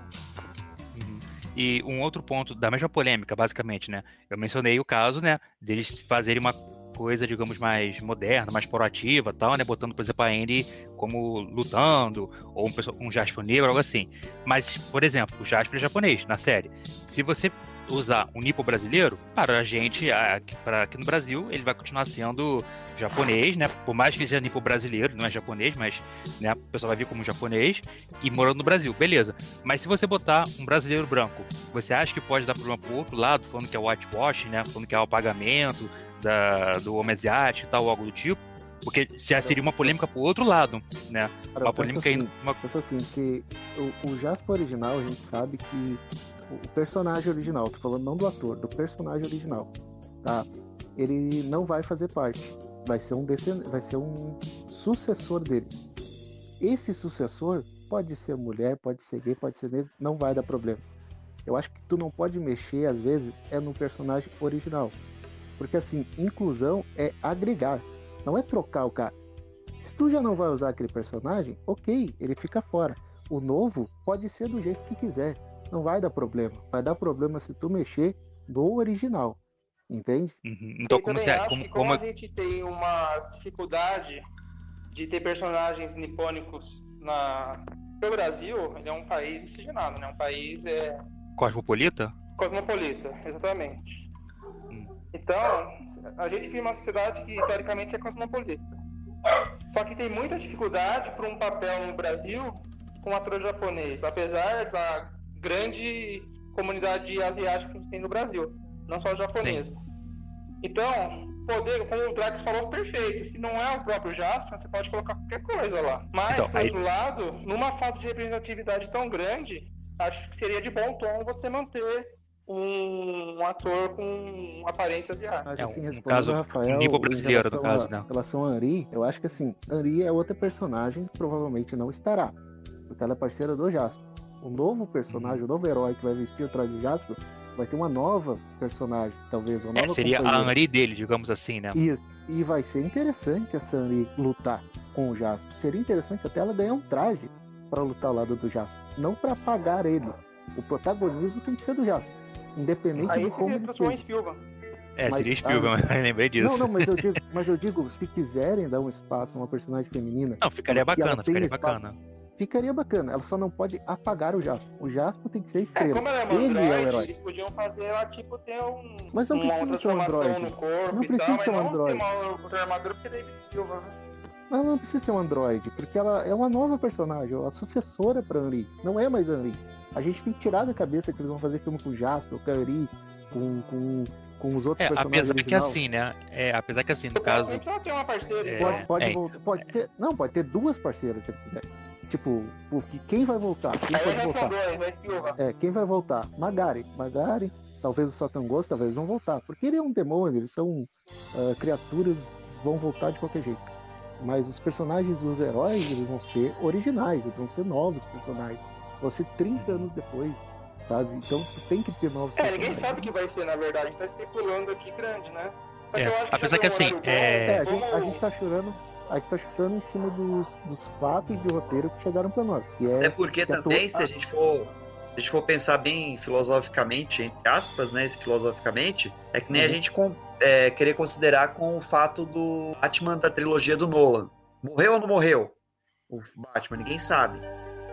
E um outro ponto da mesma polêmica, basicamente, né? Eu mencionei o caso, né, deles fazerem uma coisa, digamos, mais moderna, mais proativa tal, né? Botando, por exemplo, a Andy como lutando, ou um, um Jasper negro, algo assim. Mas, por exemplo, o Jasper é japonês na série. Se você usar um nipo brasileiro, para a gente, para aqui no Brasil, ele vai continuar sendo japonês, né? Por mais que seja nipo brasileiro, não é japonês, mas né, o pessoal vai vir como japonês e morando no Brasil, beleza. Mas se você botar um brasileiro branco, você acha que pode dar problema pro outro lado, falando que é whitewash, né? Falando que é o pagamento, da, do homem asiático e tal, algo do tipo. Porque já seria uma polêmica pro outro lado, né? Cara, uma polêmica assim, uma... Pensa assim, se o, o Jasper original, a gente sabe que o personagem original, tô falando não do ator, do personagem original, tá? Ele não vai fazer parte. Vai ser um vai ser um sucessor dele. Esse sucessor pode ser mulher, pode ser gay, pode ser negro, não vai dar problema. Eu acho que tu não pode mexer, às vezes, é no personagem original. Porque assim, inclusão é agregar, não é trocar o cara. Se tu já não vai usar aquele personagem, ok, ele fica fora. O novo pode ser do jeito que quiser, não vai dar problema. Vai dar problema se tu mexer no original, entende? Uhum. Então, como, você, como, como, como a gente tem uma dificuldade de ter personagens nipônicos na o Brasil, ele é um país miscigenado, né? Um país é cosmopolita. Cosmopolita, exatamente. Então, a gente vive uma sociedade que teoricamente é cosmopolita. Só que tem muita dificuldade para um papel no Brasil com um ator japonês, apesar da grande comunidade asiática que a gente tem no Brasil, não só japonesa. Então, poder, como o Drax falou, perfeito. Se não é o próprio Jasper, você pode colocar qualquer coisa lá. Mas, Então, por aí- outro lado, numa falta de representatividade tão grande, acho que seria de bom tom você manter um, ator com aparência asiática. Mas É, assim, um respondendo caso, ao Rafael, nível em brasileiro, no relação caso, a- né? Em relação a Anri, eu acho que assim, Anri é outra personagem que provavelmente não estará. Porque ela é parceira do Jasper. O novo personagem, o novo herói que vai vestir o traje de Jasper, vai ter uma nova personagem, talvez, uma É, nova seria a. Henri dele, digamos assim, né? E, e vai ser interessante essa Anri lutar com o Jasper. Seria interessante até ela ganhar um traje para lutar ao lado do Jasper. Não para apagar ele. O protagonismo tem que ser do Jasper. Independente Aí de como ele transformar em seja. Spielberg. É, Mas- seria Spielberg, eu lembrei disso. Não, não, mas eu digo, mas eu digo, se quiserem dar um espaço a uma personagem feminina, Não, ficaria bacana, ficaria espaço. bacana. Ficaria bacana. Ela só não pode apagar o Jasper. O Jasper tem que ser a É, estrela. como ela é Ele é o androide, herói. eles podiam fazer ela, tipo, ter um, Mas não precisa ser um no corpo Não precisa tal, ser um não androide. ter uma outra armadura porque é David Spielberg. né? Ela não precisa ser um androide, porque ela é uma nova personagem, a sucessora pra Henri. Não é mais a Henri. A gente tem que tirar da cabeça que eles vão fazer filme com o Jasper, com a Henri, com, com, com os outros É, personagens apesar que original. assim, né? É, apesar que assim, no No caso, caso. nem precisa ter uma parceira. É, então. Pode, pode, é. voltar- pode ter. Não, pode ter duas parceiras se ele quiser. Tipo, porque quem vai voltar? Quem Aí pode eu voltar? é quem vai voltar? Magari. Magari, talvez o Satan Ghost, talvez vão voltar. Porque ele é um demônio, eles são ah, criaturas, vão voltar de qualquer jeito. Mas os personagens dos heróis, eles vão ser originais, eles vão ser novos personagens. Vão ser 30 anos depois, sabe? Então tem que ter novos É, ninguém sabe o que vai ser, na verdade. A gente tá especulando aqui grande, né? Só É, eu acho apesar que deu um assim, é- É, a gente, a gente tá chorando. A gente tá chutando em cima dos, dos fatos de roteiro que chegaram pra nós. É, É porque que a também, tua- se a gente for. Se a gente for pensar bem filosoficamente, entre aspas, né? Esse filosoficamente, é que nem a Uhum. gente com- é, querer considerar com o fato do Batman da trilogia do Nolan. Morreu ou não morreu? O Batman, ninguém sabe.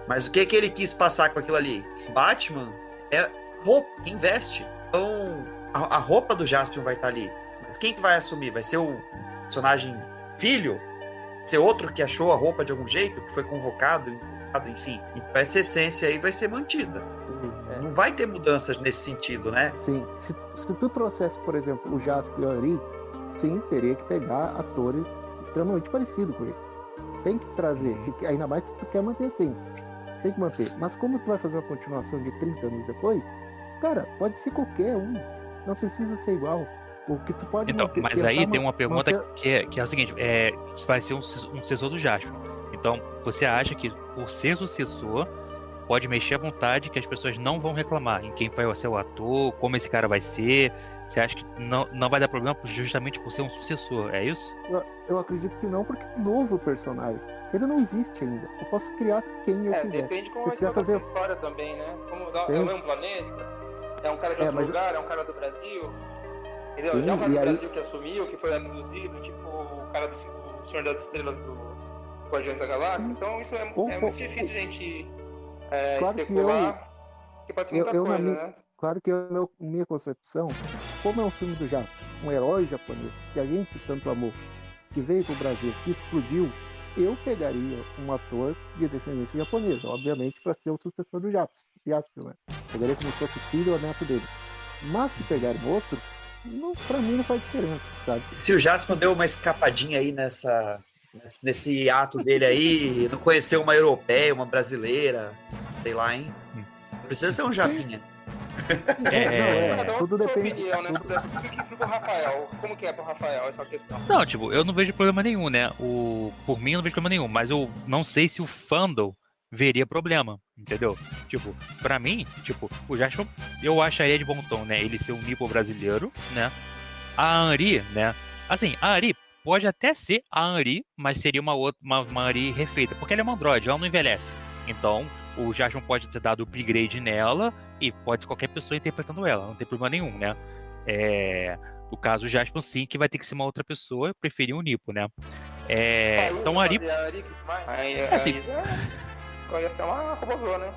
Mas o que que ele quis passar com aquilo ali? Batman é roupa, quem veste. Então, a, a roupa do Jaspion vai estar ali. Mas quem que vai assumir? Vai ser o personagem filho? Ser outro que achou a roupa de algum jeito, que foi convocado, enfim. Então essa essência aí vai ser mantida. É. Não vai ter mudanças nesse sentido, né? Sim, se, se tu trouxesse, por exemplo, o Jasper e o Henri, sim, teria que pegar atores extremamente parecidos com eles. Tem que trazer, se, ainda mais se tu quer manter a essência. Tem que manter. Mas como tu vai fazer uma continuação de 30 anos depois, cara, pode ser qualquer um. Não precisa ser igual. O que tu pode Então, manter- mas aí tem ma- uma pergunta manter- que é, que é o seguinte: é, vai ser um, um sucessor do Jasper. Então, você acha que por ser sucessor, pode mexer à vontade que as pessoas não vão reclamar em quem vai ser o ator, como esse cara vai ser? Você acha que não, não vai dar problema justamente por ser um sucessor? É isso? Eu, eu acredito que não, porque é um novo personagem. Ele não existe ainda. Eu posso criar quem eu É, quiser. depende como Se vai ser quiser fazer- história também, né? Como é o mesmo planeta? É um cara de É, outro mas- lugar? É um cara do Brasil? Entendeu? Sim, cara e do aí- Brasil que assumiu, que foi abduzido, tipo o cara do o Senhor das Estrelas do Guardião da Galáxia. Então isso é, é muito difícil a gente é, Claro que especular. Que pode ser eu- muita eu, coisa, minha- né? Claro que eu, meu, minha concepção, como é um filme do Jasper, um herói japonês, que a gente tanto amou, que veio pro Brasil, que explodiu, eu pegaria um ator de descendência japonesa, obviamente para ser o sucessor do Jasper, Jasper né? Pegaria como se fosse filho ou neto dele. Mas se pegarem outro, não, pra mim não faz diferença, sabe? Se o Jasper deu uma escapadinha aí nessa, nesse- ato dele aí, não conheceu uma europeia, uma brasileira, sei lá, hein? Não Precisa ser um japinha. É, Não, Cada um tudo depende- opinião, né? Pro Rafael? Como que é pro Rafael essa questão? Não, tipo, eu não vejo problema nenhum, né? O, por mim, eu não vejo problema nenhum, mas eu não sei se o fandom veria problema, entendeu? Tipo, pra mim, tipo, o Jasper, eu acharia de bom tom, né? Ele ser um nipo brasileiro, né? A Henri, né? Assim, a Henri pode até ser a Henri, mas seria uma outra, uma, uma Henri refeita, porque ela é uma androide, ela não envelhece. Então, o Jasper pode ter dado upgrade nela e pode ser qualquer pessoa interpretando ela, não tem problema nenhum, né? É, no caso, o Jasper sim, que vai ter que ser uma outra pessoa, eu preferi o Nipo, né? É, então, a Ari, Fazer a Ari. Aí, É, assim- já ia ser uma robozona, né?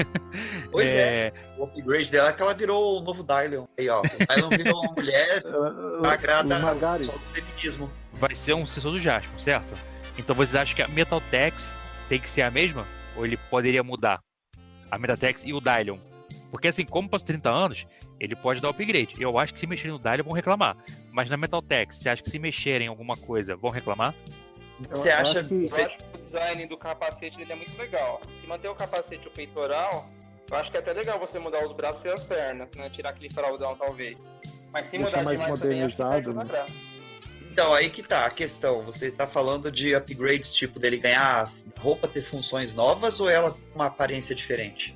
Pois é. é, O upgrade dela é que ela virou o novo Dylion. Aí, ó. O Dylion virou uma mulher Uh, agrada só do feminismo. vai ser um sucessor do Jasper, certo? Então vocês acham que a Metaltex tem que ser a mesma? Ou ele poderia mudar? A Metaltex e o Dylion. Porque assim, como passou 30 anos, ele pode dar upgrade. Eu acho que se mexerem no Dylion vão reclamar. Mas na Metaltex, você acha que se mexerem em alguma coisa, vão reclamar? Você eu acha acho que- Eu você- acho que o design do capacete dele é muito legal. Se manter o capacete o peitoral, eu acho que é até legal você mudar os braços e as pernas, né? Tirar aquele fraldão, talvez. Mas se mudar mais demais também, acho que perde né? Então, aí que tá a questão. Você tá falando de upgrades, tipo, dele ganhar roupa ter funções novas ou ela com uma aparência diferente?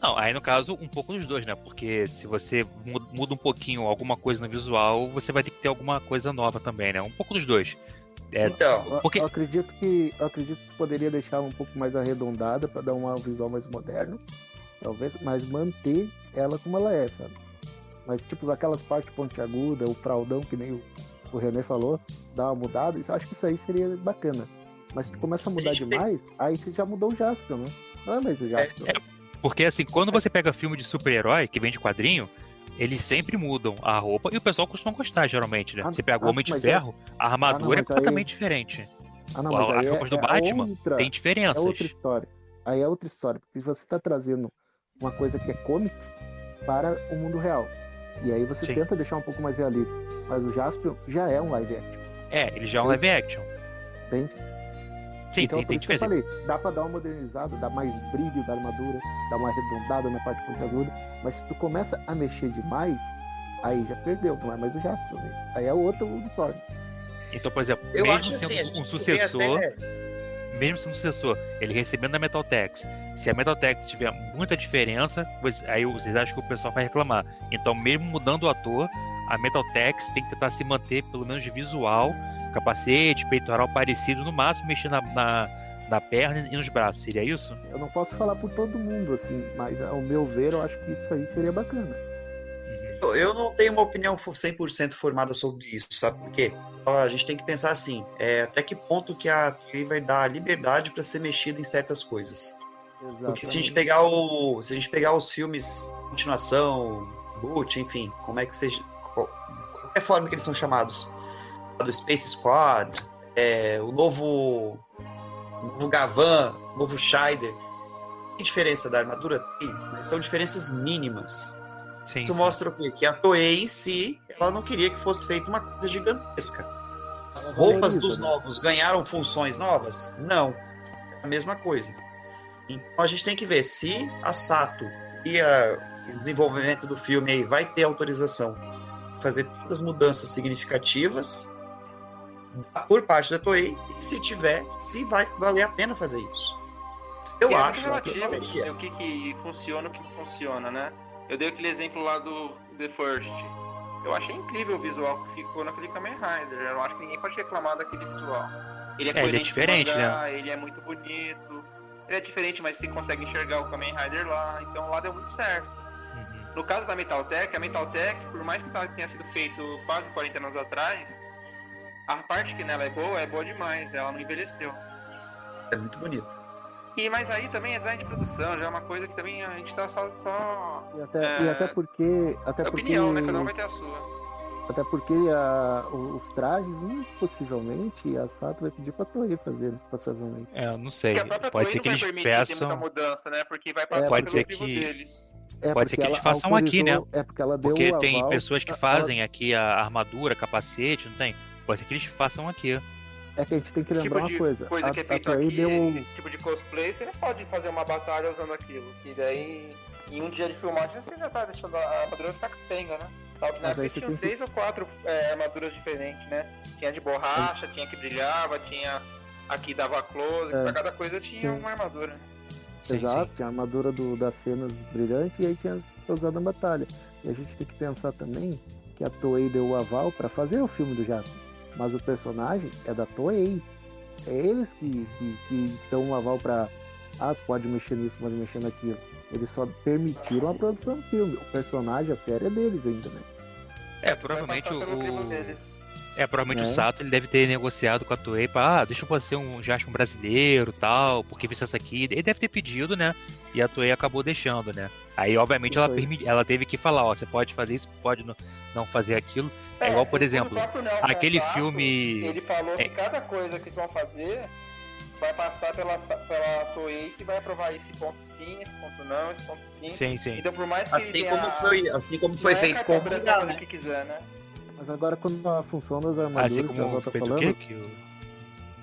Não, aí no caso, um pouco dos dois, né? Porque se você mu- muda um pouquinho alguma coisa no visual, você vai ter que ter alguma coisa nova também, né? Um pouco dos dois. É, Então, Eu, Porque- eu acredito que eu acredito que poderia deixar um pouco mais arredondada para dar um visual mais moderno, talvez, mas manter ela como ela é, sabe? Mas tipo aquelas partes pontiagudas, o fraldão que nem o, o René falou, dar uma mudada, isso, eu acho que isso aí seria bacana. Mas se tu começa a mudar demais, aí você já mudou o Jaspion, né? Não é mais o Jaspion. Porque assim, quando você pega filme de super-herói que vem de quadrinho, eles sempre mudam a roupa e o pessoal costuma gostar, geralmente, né? Ah, Você pega o ah, Homem de mas Ferro, a armadura mas é completamente aí- diferente. Ah, não, mas as aí roupas é, do é Batman outra, Tem é diferenças. outra história. Aí é outra história, porque você tá trazendo uma coisa que é comics para o mundo real. E aí você Sim. tenta deixar um pouco mais realista. Mas o Jaspion já é um live action, É, ele já é um live action. entende? Sim, então, tem, por tem isso que eu falei, dá pra dar uma modernizada, dar mais brilho da armadura, dar uma arredondada na parte pontiaguda, mas se tu começa a mexer demais, aí já perdeu, não é mais o Jaspion. né? Aí é outro uniforme. Então, por exemplo, eu mesmo acho sendo assim, um sucessor, até- mesmo sendo um sucessor, ele recebendo da Metaltex, se a Metaltex tiver muita diferença, aí vocês acham que o pessoal vai reclamar. Então, mesmo mudando o ator, a Metaltex tem que tentar se manter, pelo menos de visual, capacete, peitoral parecido, no máximo mexer na, na, na perna e nos braços. Seria isso? Eu não posso falar por todo mundo, assim, mas ao meu ver, eu acho que isso aí seria bacana. Eu- não tenho uma opinião fo- 100% formada sobre isso, sabe por quê? A gente tem que pensar assim, é, até que ponto que a TI vai dar liberdade para ser mexida em certas coisas. Porque se a gente Exatamente. pegar o, se a gente pegar os filmes continuação, boot, enfim, como é que seja, qual- qualquer forma que eles são chamados, do Space Squad, é, o novo, o novo Gavan, o novo Scheider, que diferença da armadura tem? São diferenças mínimas. Sim. Isso sim. mostra o quê? Que a Toei em si, ela não queria que fosse feita uma coisa gigantesca. As roupas dos né? novos ganharam funções novas? Não. É a mesma coisa. Então a gente tem que ver se a Sato e a- o desenvolvimento do filme aí vai ter autorização para fazer todas as mudanças significativas por parte da Toei e se tiver, se vai valer a pena fazer isso. Eu é acho que relativo valeria. o que, que funciona o que não funciona, né? Eu dei aquele exemplo lá do The First. Eu achei incrível o visual que ficou naquele Kamen Rider. Eu acho que ninguém pode reclamar daquele visual. Ele é, É, ele é diferente, mangá, Ele é muito bonito. Ele é diferente, mas você consegue enxergar o Kamen Rider lá. Então lá deu muito certo. Uhum. No caso da Metaltech, a Metaltech, por mais que tenha sido feito quase 40 anos atrás, a parte que nela é boa é boa demais. Ela não envelheceu. É muito bonito. E mas aí também é design de produção, já é uma coisa que também a gente tá só. só... E até, É, e até porque. Até É porque, opinião, né? Cada um vai ter a sua. Até porque a- os trajes, muito possivelmente, a Sato vai pedir pra Toei fazer, possivelmente. É, eu não sei. Porque a própria Pode Toei ser não que vai eles peçam. muita mudança, né? Porque vai passar Pode pelo ser que- deles. É, Pode ser porque que eles ela façam aqui, né? É porque ela deu Porque o tem pessoas que ela- fazem aqui a armadura, capacete, não tem? Pode ser que eles façam aqui. É que a gente tem que Esse lembrar tipo uma coisa. coisa a, que é feito Toei aqui, deu. esse tipo de cosplay, você pode fazer uma batalha usando aquilo. Que daí, em um dia de filmagem, você já tá deixando a armadura ficar capenga, né? Tal que na Mas aí época você tinha tem que- três ou quatro é, armaduras diferentes, né? Tinha de borracha, tinha que brilhava, tinha aqui dava close, É. pra cada coisa tinha Sim. uma armadura. Sim, Exato, sim. tinha a armadura do- das cenas brilhante e aí tinha as usada na batalha. E a gente tem que pensar também que a Toei deu o aval pra fazer o filme do Jasper. Mas o personagem é da Toei. É eles que, que, que dão o aval pra. Ah, pode mexer nisso, pode mexer naquilo. Eles só permitiram a produção do filme. O personagem, a série é deles ainda, né? É, provavelmente crivo o. É, provavelmente Né? o Sato ele deve ter negociado com a Toei pra, ah, deixa eu fazer um Jasper brasileiro tal, porque visto essa aqui. Ele deve ter pedido, né? E a Toei acabou deixando, né? Aí, obviamente, Sim, ela, permi- ela teve que falar, ó, você pode fazer isso, pode não fazer aquilo. É igual, por segundo exemplo, o próprio Nelson aquele filme- Ele falou É. que cada coisa que eles vão fazer vai passar pela, pela Toei que vai aprovar esse ponto sim, esse ponto não, esse ponto sim. Sim, sim. Então, por mais que Assim tenha- como foi, assim como foi não é feito com o né? que quiser, né? Mas agora quando a função das armaduras Assim como Val tá falando? Que o-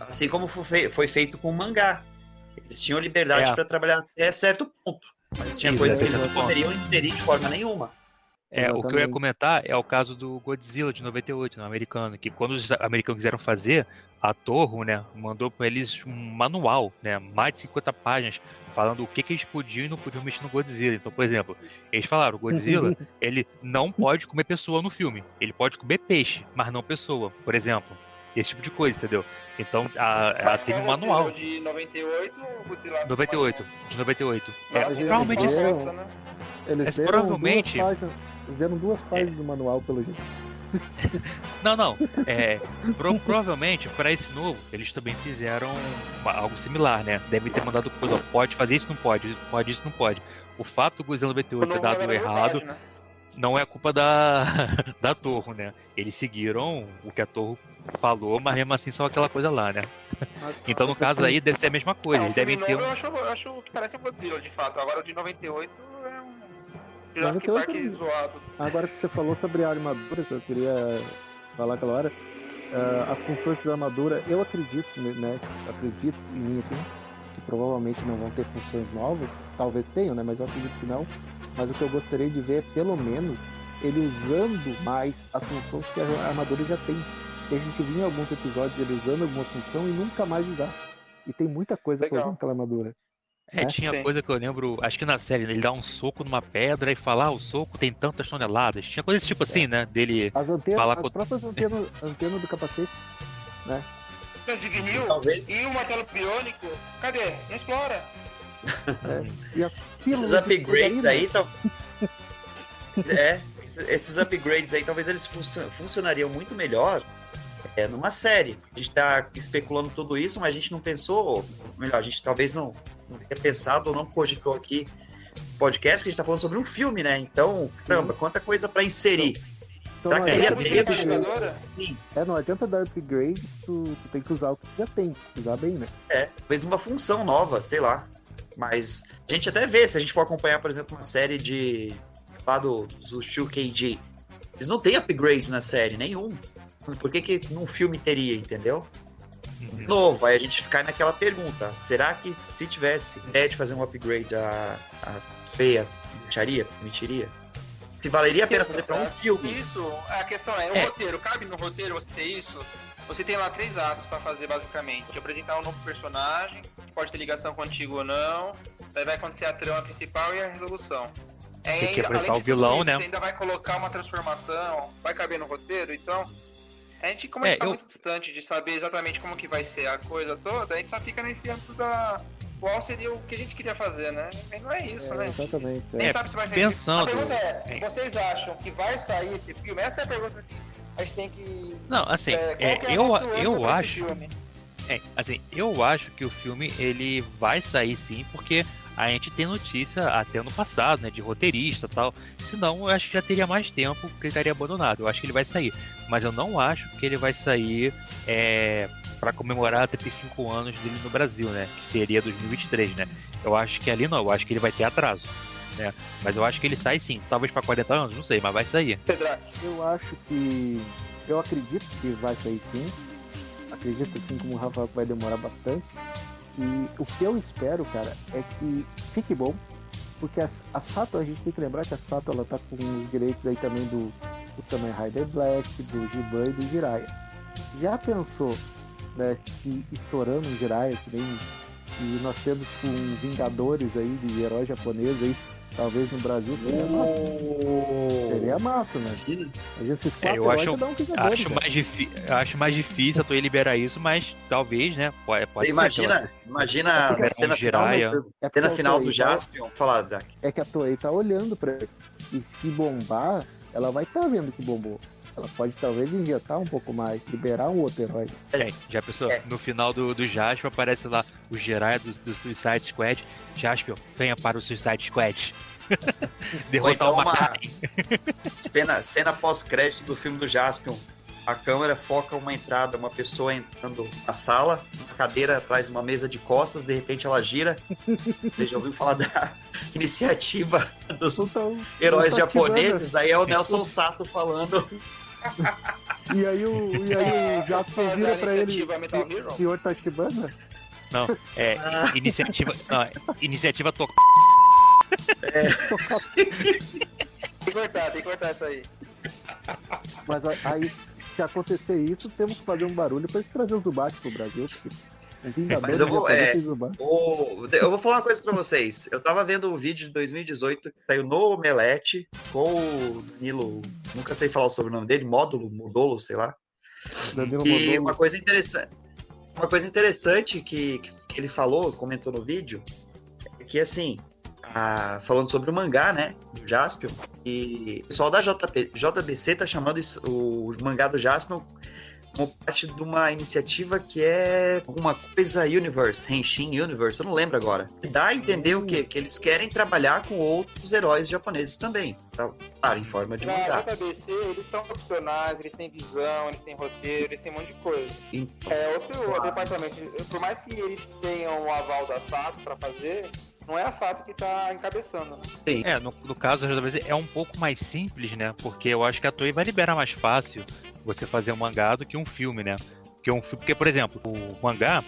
Assim como foi foi feito com o mangá. Eles tinham liberdade É. para trabalhar até certo ponto. Mas tinha Isso, coisas que eles não poderiam inserir de forma nenhuma. É, o que eu ia comentar é o caso do Godzilla de 98, no americano, que quando os americanos quiseram fazer, a Torro, né, mandou para eles um manual, né, mais de 50 páginas, falando o que, que eles podiam e não podiam mexer no Godzilla. Então, por exemplo, eles falaram, o Godzilla, ele não pode comer pessoa no filme. Ele pode comer peixe, mas não pessoa, por exemplo. Esse tipo de coisa, entendeu? Então, a, ela teve um manual. De 98 ou o Godzilla? 98, de 98. É, Nossa, provavelmente fizeram- bosta, né? eles Mas provavelmente- duas páginas, deram duas páginas do manual pelo jeito. Não, não. É, pro- provavelmente, para esse novo, eles também fizeram uma- algo similar, né? Devem ter mandado coisa, ó, pode fazer isso, não pode, pode isso, não pode. O fato do Godzilla O 98 ter dado é errado página. Não é culpa da, da Torre, né? Eles seguiram o que a Torre falou, mas mesmo assim são aquela coisa lá, né? Então, no caso aí, deve ser a mesma coisa. Eles filme devem ter um... eu, acho, eu acho que parece um Godzilla, de fato. Agora o de 98 é um Jurassic 98 Park zoado. Agora que você falou sobre a armadura, que eu queria falar aquela hora, ah, as funções da armadura, eu acredito, né? Acredito em mim, assim, que provavelmente não vão ter funções novas, talvez tenham, né? Mas eu acredito que não. Mas o que eu gostaria de ver é, pelo menos, ele usando mais as funções que a armadura já tem. Porque a gente viu em alguns episódios ele usando alguma função e nunca mais usar. E tem muita coisa Legal. usar naquela armadura. É, né? tinha Sim. coisa que eu lembro, acho que na série, né, ele dá um soco numa pedra e fala, ah, o soco tem tantas toneladas. Tinha coisa desse tipo assim, né? Dele. As antenas, Falar as com- próprias antenas, antenas do capacete, né? O Dignil Talvez e o martelo biônico, cadê? Não explora. E as esses de upgrades aí. Tal... é, esses- upgrades aí talvez eles funcio- funcionariam muito melhor é, numa série. A gente tá especulando tudo isso, mas a gente não pensou. Melhor, a gente talvez não, não tenha pensado ou não cogitou aqui no podcast que a gente tá falando sobre um filme, né? Então, caramba, quanta coisa pra inserir. Então não adianta, dar upgrade- Pensadora? é, não adianta dar upgrades, tu, tu tem que usar o que tu já tem, usar bem, né? É, talvez uma função nova, sei lá. Mas a gente até vê, se a gente for acompanhar, por exemplo, uma série de. lá do, do 2KG. Eles não têm upgrade na série, nenhum. Por que, que num filme teria, entendeu? Uhum. Novo, aí a gente cai naquela pergunta: será que se tivesse ideia de fazer um upgrade, a, a feia mentiria? Mentiria? Se valeria a pena fazer pra um filme? Isso, a questão é, o É. roteiro, cabe no roteiro você ter isso? Você tem lá três atos pra fazer basicamente. Apresentar um novo personagem, que pode ter ligação contigo ou não. Daí vai acontecer a trama principal e a resolução. É, Tem que apresentar além o vilão, isso, né? Você ainda vai colocar uma transformação, vai caber no roteiro, então. A gente, como a É, gente tá eu- muito distante de saber exatamente como que vai ser a coisa toda, a gente só fica nesse âmbito da. Qual seria o que a gente queria fazer, né? E não é isso, É, né? exatamente. Nem É, sabe se vai sair. pensando- A pergunta é, é. vocês acham que vai sair esse filme? Essa é a pergunta que a gente tem que. Não, assim, é, é, que é eu, eu acho. É, assim, eu acho que o filme ele vai sair sim, porque a gente tem notícia até no passado, né, de roteirista tal. Senão, eu acho que já teria mais tempo que ele estaria abandonado. Eu acho que ele vai sair, mas eu não acho que ele vai sair é, para comemorar 35 anos dele no Brasil, né, que seria 2023, né. Eu acho que ali não, eu acho que ele vai ter atraso, né. Mas eu acho que ele sai sim, talvez para 40 anos, não sei, mas vai sair. Eu acho que. Eu acredito que vai sair sim. Acredito assim como o Rafael vai demorar bastante. E o que eu espero, cara, é que fique bom. Porque a, a Sato, a gente tem que lembrar que a Sato ela tá com os direitos aí também do, do Kamen Rider Black, do Giban e do Jiraiya. Já pensou, né, que estourando um Jiraiya, que nem que nós temos com Vingadores aí de herói japonês aí, talvez no Brasil seria massa. Seria massa, né? Imagina. A gente esses É, quatro eu heróis acho- um Acho mais, difí- acho mais difícil a Toei liberar isso, mas talvez, né? Pode, pode Você ser ela- imagina, imagina Liberar a cena final, Jiraiya. É porque cena final do Toei Jaspion. Fala, Dak. tá- É que a Toei tá olhando pra isso. E se bombar, ela vai estar vendo que bombou. Ela pode talvez injetar um pouco mais, liberar um outro herói. Gente, já pensou? É. No final do, do Jasper aparece lá o Jiraiya do, do Suicide Squad. Jasper, venha para o Suicide Squad. Derrotar então o uma-. Cena, cena pós-crédito do filme do Jaspion. A câmera foca uma entrada, uma pessoa entrando na sala, uma cadeira atrás de uma mesa de costas, de repente ela gira. Você já ouviu falar da iniciativa dos Então, heróis não japoneses? Aí é o Nelson Sato falando. E aí o, e aí o Jackson falando vira da pra ele. iniciativa Metal Hero? O senhor Tachibana? Não, é iniciativa. Não, é iniciativa to... Tem que cortar, tem que cortar isso aí. Mas aí, se acontecer isso, temos que fazer um barulho pra gente trazer o Zubat pro Brasil. Porque Mas eu vou- é. O- Eu vou falar uma coisa pra vocês. Eu tava vendo um vídeo de 2018 que saiu no Omelete com o Danilo, nunca sei falar o sobrenome dele, Módulo, Modolo, sei lá. Danilo E Modolo. uma coisa interessante, uma coisa interessante que, que ele falou, comentou no vídeo, é que assim, a- falando sobre o mangá, né, do Jaspion, e o pessoal da JP, JBC tá chamando isso- o mangá do Jaspion como parte de uma iniciativa que é alguma coisa Universe, Henshin Universe, eu não lembro agora. E dá a entender o quê? Que eles querem trabalhar com outros heróis japoneses também, pra- claro, em forma de Na mangá. JBC, eles são profissionais, eles têm visão, eles têm roteiro, eles têm um monte de coisa. Em- É outro Claro. departamento. Por mais que eles tenham o aval da SATO pra fazer, não é a SATO que tá encabeçando, né? É, no, no caso, às vezes é um pouco mais simples, né? Porque eu acho que a Toei vai liberar mais fácil você fazer um mangá do que um filme, né? Porque, um, porque por exemplo, o mangá,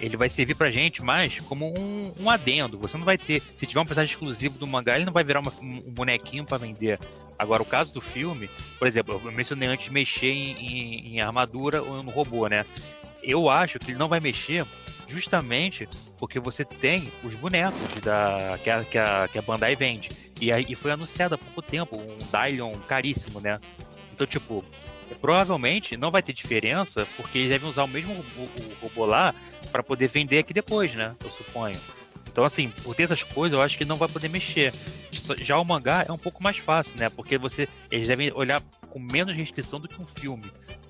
ele vai servir pra gente mais como um, um adendo. Você não vai ter. Se tiver um personagem exclusivo do mangá, ele não vai virar uma- um bonequinho pra vender. Agora, o caso do filme, por exemplo, eu mencionei antes mexer em, em- em armadura ou no robô, né? Eu acho que ele não vai mexer justamente porque você tem os bonecos da, que, a, que, a, que a Bandai vende. E, aí, e foi anunciado há pouco tempo, um Dylion caríssimo, né? Então, tipo, provavelmente não vai ter diferença, porque eles devem usar o mesmo ro- o robô lá para poder vender aqui depois, né? Eu suponho. Então, assim, por ter essas coisas, eu acho que não vai poder mexer. Já o mangá é um pouco mais fácil, né? Porque você eles devem olhar com menos restrição do que um filme.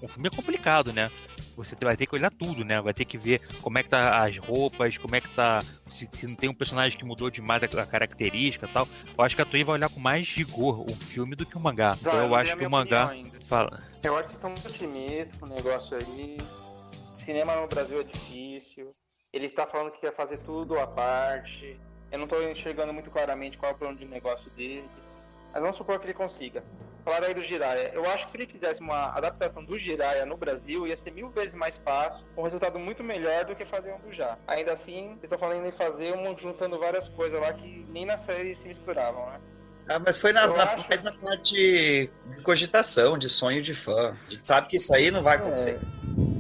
Um filme é complicado, né? Você vai ter que olhar tudo, né? Vai ter que ver como é que tá as roupas, como é que tá. Se, se não tem um personagem que mudou demais a, a característica e tal. Eu acho que a Toei vai olhar com mais rigor um filme do que um mangá. Então eu não acho que o mangá. Fala. Eu acho que vocês estão muito otimistas com o negócio aí. Cinema no Brasil é difícil. Ele tá falando que quer fazer tudo à parte. Eu não tô enxergando muito claramente qual é o plano de negócio dele. Mas vamos supor que ele consiga. Falaram aí do Jiraiya. Eu acho que se ele fizesse uma adaptação do Jiraiya no Brasil, ia ser mil vezes mais fácil, com um resultado muito melhor do que fazer um do Já. Ainda assim, vocês estão falando em fazer um juntando várias coisas lá que nem na série se misturavam, né? Ah, mas foi na, na- acho- mais na parte de cogitação, de sonho de fã. A gente sabe que isso aí não vai acontecer.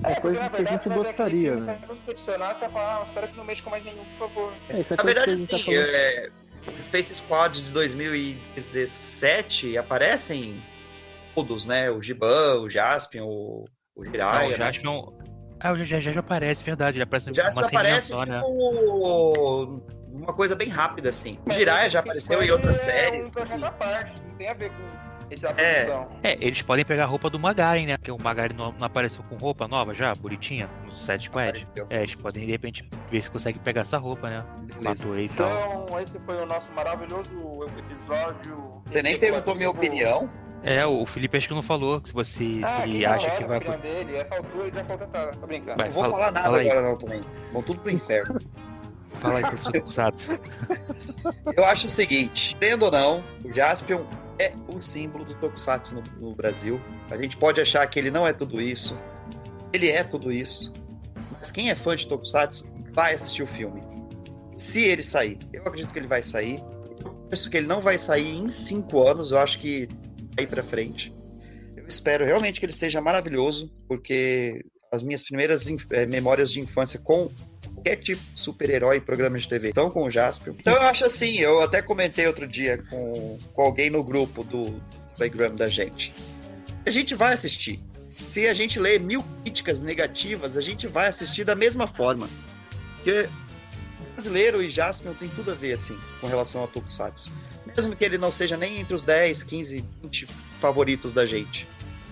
É, coisas na que a verdade, gente gostaria, né? Você vai decepcionar, você vai falar, ah, espero que não mexa com mais nenhum, por favor. É, isso é Na coisa verdade, que a gente tá sim, falando. é, Space Squad de 2017 aparecem todos, né? O Giban, o Jaspion, o, o Não, Jiraiya. o né? Jaspion. Ah, o já, já, já aparece, verdade. Ele aparece O Jaspion aparece só, né? tipo uma coisa bem rápida, assim. O Jiraiya já apareceu em outras É séries. um projeto à parte, não tem a ver com essa É. produção. É, eles podem pegar a roupa do Magaren, né? Porque o Magaren não, não apareceu com roupa nova já, bonitinha, no set. Apareceu. É, eles podem de repente ver se conseguem pegar essa roupa, né? Matou e tal. Então, esse foi o nosso maravilhoso episódio. Você nem perguntou minha opinião. É, o Felipe acho que não falou se você Ah, se que acha hora que vai. dele. Essa altura ele já falou tentar. Tô brincando. Vai. Não vou fala- falar nada fala agora não também. Vão tudo pro inferno. Fala aí, professor Tokusatsu. Eu acho o seguinte, querendo ou não, o Jaspion é o símbolo do Tokusatsu no, no Brasil. A gente pode achar que ele não é tudo isso. Ele é tudo isso. Mas quem é fã de Tokusatsu vai assistir o filme. Se ele sair. Eu acredito que ele vai sair. Eu penso que ele não vai sair em cinco anos. Eu acho que vai pra frente. Eu espero realmente que ele seja maravilhoso, porque as minhas primeiras eh, memórias de infância com qualquer tipo de super-herói em programa de TV estão com o Jaspion. Então eu acho assim, eu até comentei outro dia com, com alguém no grupo do, do Telegram da gente. A gente vai assistir. Se a gente lê mil críticas negativas, a gente vai assistir da mesma forma. Porque brasileiro e Jaspion tem tudo a ver, assim, com relação a Tokusatsu. Mesmo que ele não seja nem entre os 10, 15, 20 favoritos da gente.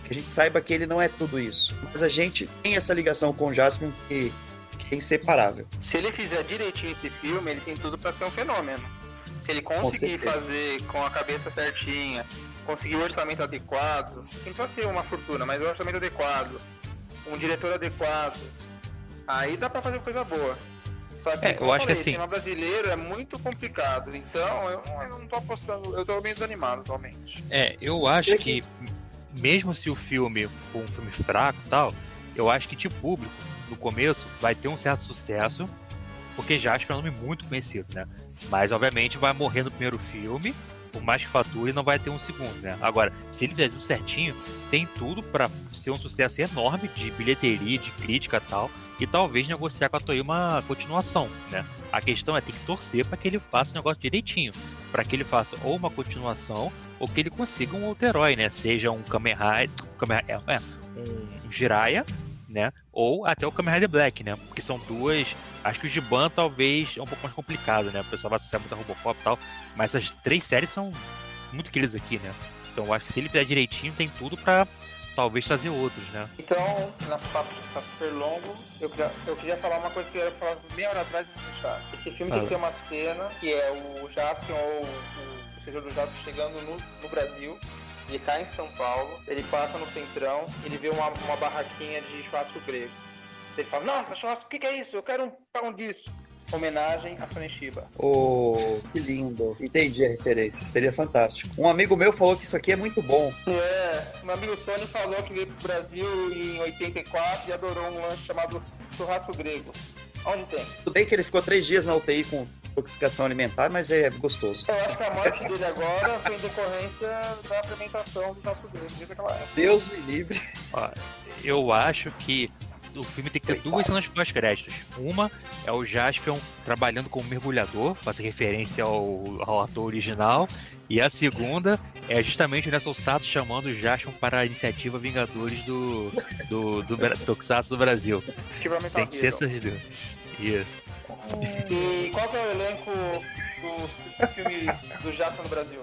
Que a gente saiba que ele não é tudo isso. Mas a gente tem essa ligação com o Jasmine que é inseparável. Se ele fizer direitinho esse filme, ele tem tudo pra ser um fenômeno. Se ele conseguir certeza. fazer com a cabeça certinha, conseguir o orçamento adequado, não precisa ser uma fortuna, mas o orçamento adequado, um diretor adequado, aí dá pra fazer coisa boa. Só que, É, eu acho que falei, assim- cinema brasileiro é muito complicado, então eu não, eu não tô apostando, eu tô bem desanimado atualmente. É, eu acho Sei que, mesmo se o filme for um filme fraco e tal, eu acho que de público, no começo, vai ter um certo sucesso, porque Jasper é um nome muito conhecido, né? Mas, obviamente, vai morrer no primeiro filme, por mais que fature, não vai ter um segundo, né? Agora, se ele fizer tudo certinho, tem tudo pra ser um sucesso enorme de bilheteria, de crítica e tal, e talvez negociar com a Toei uma continuação, né? A questão é ter que torcer para que ele faça o negócio direitinho, para que ele faça ou uma continuação ou que ele consiga um outro herói, né? Seja um Kamen Rider, Rider- é, um, um Jiraiya, né? Ou até o Kamen Rider Black, né? Porque são duas. Acho que o Giban talvez é um pouco mais complicado, né? O pessoal vai associar muito a Robocop e tal. Mas essas três séries são muito queridas aqui, né? Então eu acho que se ele fizer direitinho, tem tudo pra talvez trazer outros, né? Então, nosso papo já tá super longo. Eu queria, eu queria falar uma coisa que eu ia falar meia hora atrás e deixar. Esse filme tem que ter uma cena que é o Jaspion ou o, o Senhor do Jaspion chegando no, no Brasil. Ele cai em São Paulo, ele passa no centrão, ele vê uma, uma barraquinha de churrasco grego. Ele fala, nossa, churrasco, o que, que é isso? Eu quero um pão disso. Homenagem a Faneshiba. Oh, que lindo. Entendi a referência. Seria fantástico. Um amigo meu falou que isso aqui é muito bom. É, meu amigo Sony falou que veio pro Brasil em 84 e adorou um lanche chamado churrasco grego. Onde tem? Tudo bem que ele ficou três dias na UTI com intoxicação alimentar, mas é gostoso. Eu acho que a morte dele agora foi em decorrência da fermentação do churrasco grego época. Deus me livre. Ó, eu acho que o filme tem que ter duas cenas pós-créditos. Uma é o Jaspion trabalhando como mergulhador, fazer referência ao, ao ator original. E a segunda é justamente o Nelson Sato chamando o Jaspion para a iniciativa Vingadores do, do, do, Tokusatsu do Brasil. Tem que ser essas duas. Isso. E qual que é o elenco do filme do Jato no Brasil?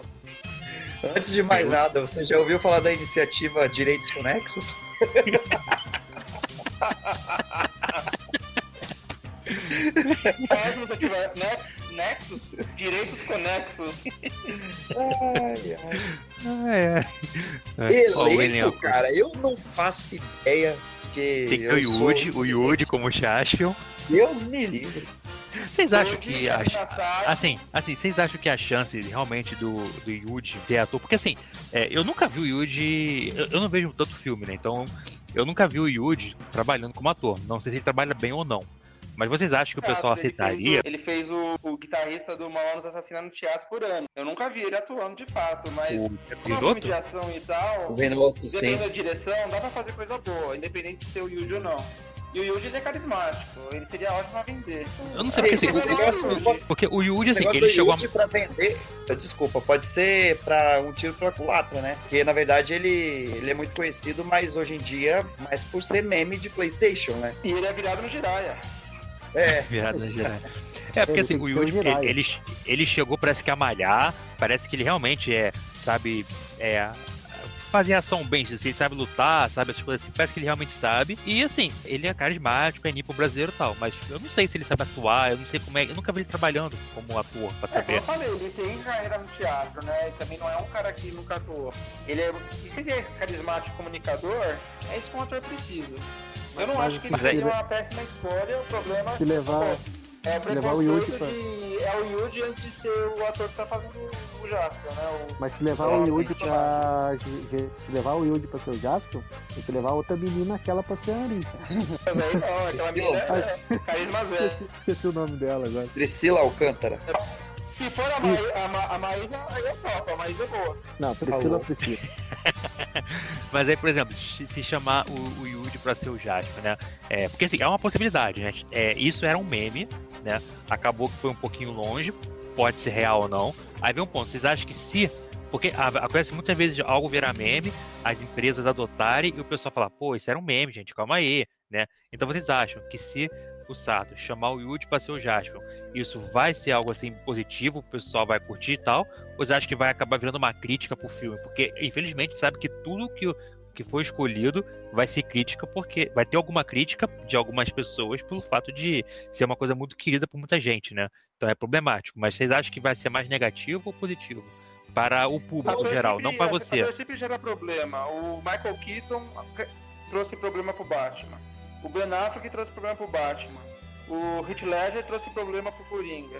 Antes de mais nada, você já ouviu falar da iniciativa Direitos Conexos? Conhece se você tiver Nex- Nexus? Direitos conexos. Ai, ai. O Elenco, cara, eu não faço ideia que. Tem que ter o Yuji, o Yuji como Jaspion. Deus me livre. Vocês acham que a, Nassar, Assim, assim, vocês acham que a chance realmente do, do Yuji ser ator? Porque assim, é, eu nunca vi o Yuji. Eu, eu não vejo tanto filme, né? Então, eu nunca vi o Yuji trabalhando como ator. Não sei se ele trabalha bem ou não. Mas vocês acham que o pessoal ele fez aceitaria? o- Ele fez o, o guitarrista do Mamonos Assassina no teatro por ano. Eu nunca vi ele atuando de fato, mas O como é filme de ação e tal, dependendo da direção, dá pra fazer coisa boa, independente de ser o Yuji ou não. E o Yuji é carismático, ele seria ótimo a vender. Eu não sei porque Sim, o negócio- Porque o Yuji, O assim, negócio ele chegou a. Yuji pra vender, desculpa, pode ser pra um tiro pela culatra, né? Porque na verdade ele, ele é muito conhecido, mas hoje em dia, mais por ser meme de PlayStation, né? E ele é virado no Jiraiya. É, Virada na geral. É, porque assim, o o Yuji, ele, Jiraiya. ele, ele chegou, parece que a malhar, parece que ele realmente é, sabe, é, fazer ação bem, assim, ele sabe lutar, sabe, essas coisas assim, parece que ele realmente sabe. E assim, ele é carismático, é nipo brasileiro e tal, mas eu não sei se ele sabe atuar, eu não sei como é, eu nunca vi ele trabalhando como ator, pra É, saber. eu falei, ele tem carreira no teatro, né? E também não é um cara que nunca atuou. Ele é. E se ele é carismático comunicador, é isso que um ator precisa. Eu não Mas acho que se ele seria ele- uma péssima escolha, o problema Se levar, é o se levar o Yuji preconceito de. É o Yuji antes de ser o ator que tá fazendo o Jasper, né? O... mas se levar Sim, o Yuji pra. Se levar o Yuji pra ser o Jasper, tem que levar outra menina, aquela pra ser a Anitta. Também não, aquela menina é carisma zero. Esqueci o nome dela agora. Priscila Alcântara. Se for a, Ma a, Ma a Maísa, aí é top, a Maísa é boa. Não, Priscila. Priscila. Mas aí, por exemplo, se, chamar o, o Yuji pra ser o Jasper, né? É, porque assim, é uma possibilidade, né? É, isso era um meme, né? Acabou que foi um pouquinho longe, pode ser real ou não. Aí vem um ponto, vocês acham que se. Porque a- acontece muitas vezes de algo virar meme, as empresas adotarem e o pessoal falar, pô, isso era um meme, gente, calma aí, né? Então vocês acham que se o Sato chamar o Yuji pra ser o Jasper, isso vai ser algo assim positivo, o pessoal vai curtir e tal? Ou vocês acham que vai acabar virando uma crítica pro filme? Porque, infelizmente, sabe que tudo que, que foi escolhido vai ser crítica porque vai ter alguma crítica de algumas pessoas pelo fato de ser uma coisa muito querida por muita gente, né? Então é problemático. Mas vocês acham que vai ser mais negativo ou positivo? Para o público geral, não para você. A sempre gera problema. O Michael Keaton trouxe problema pro Batman. O Ben Affleck trouxe problema pro Batman. O Heath Ledger trouxe problema pro Coringa.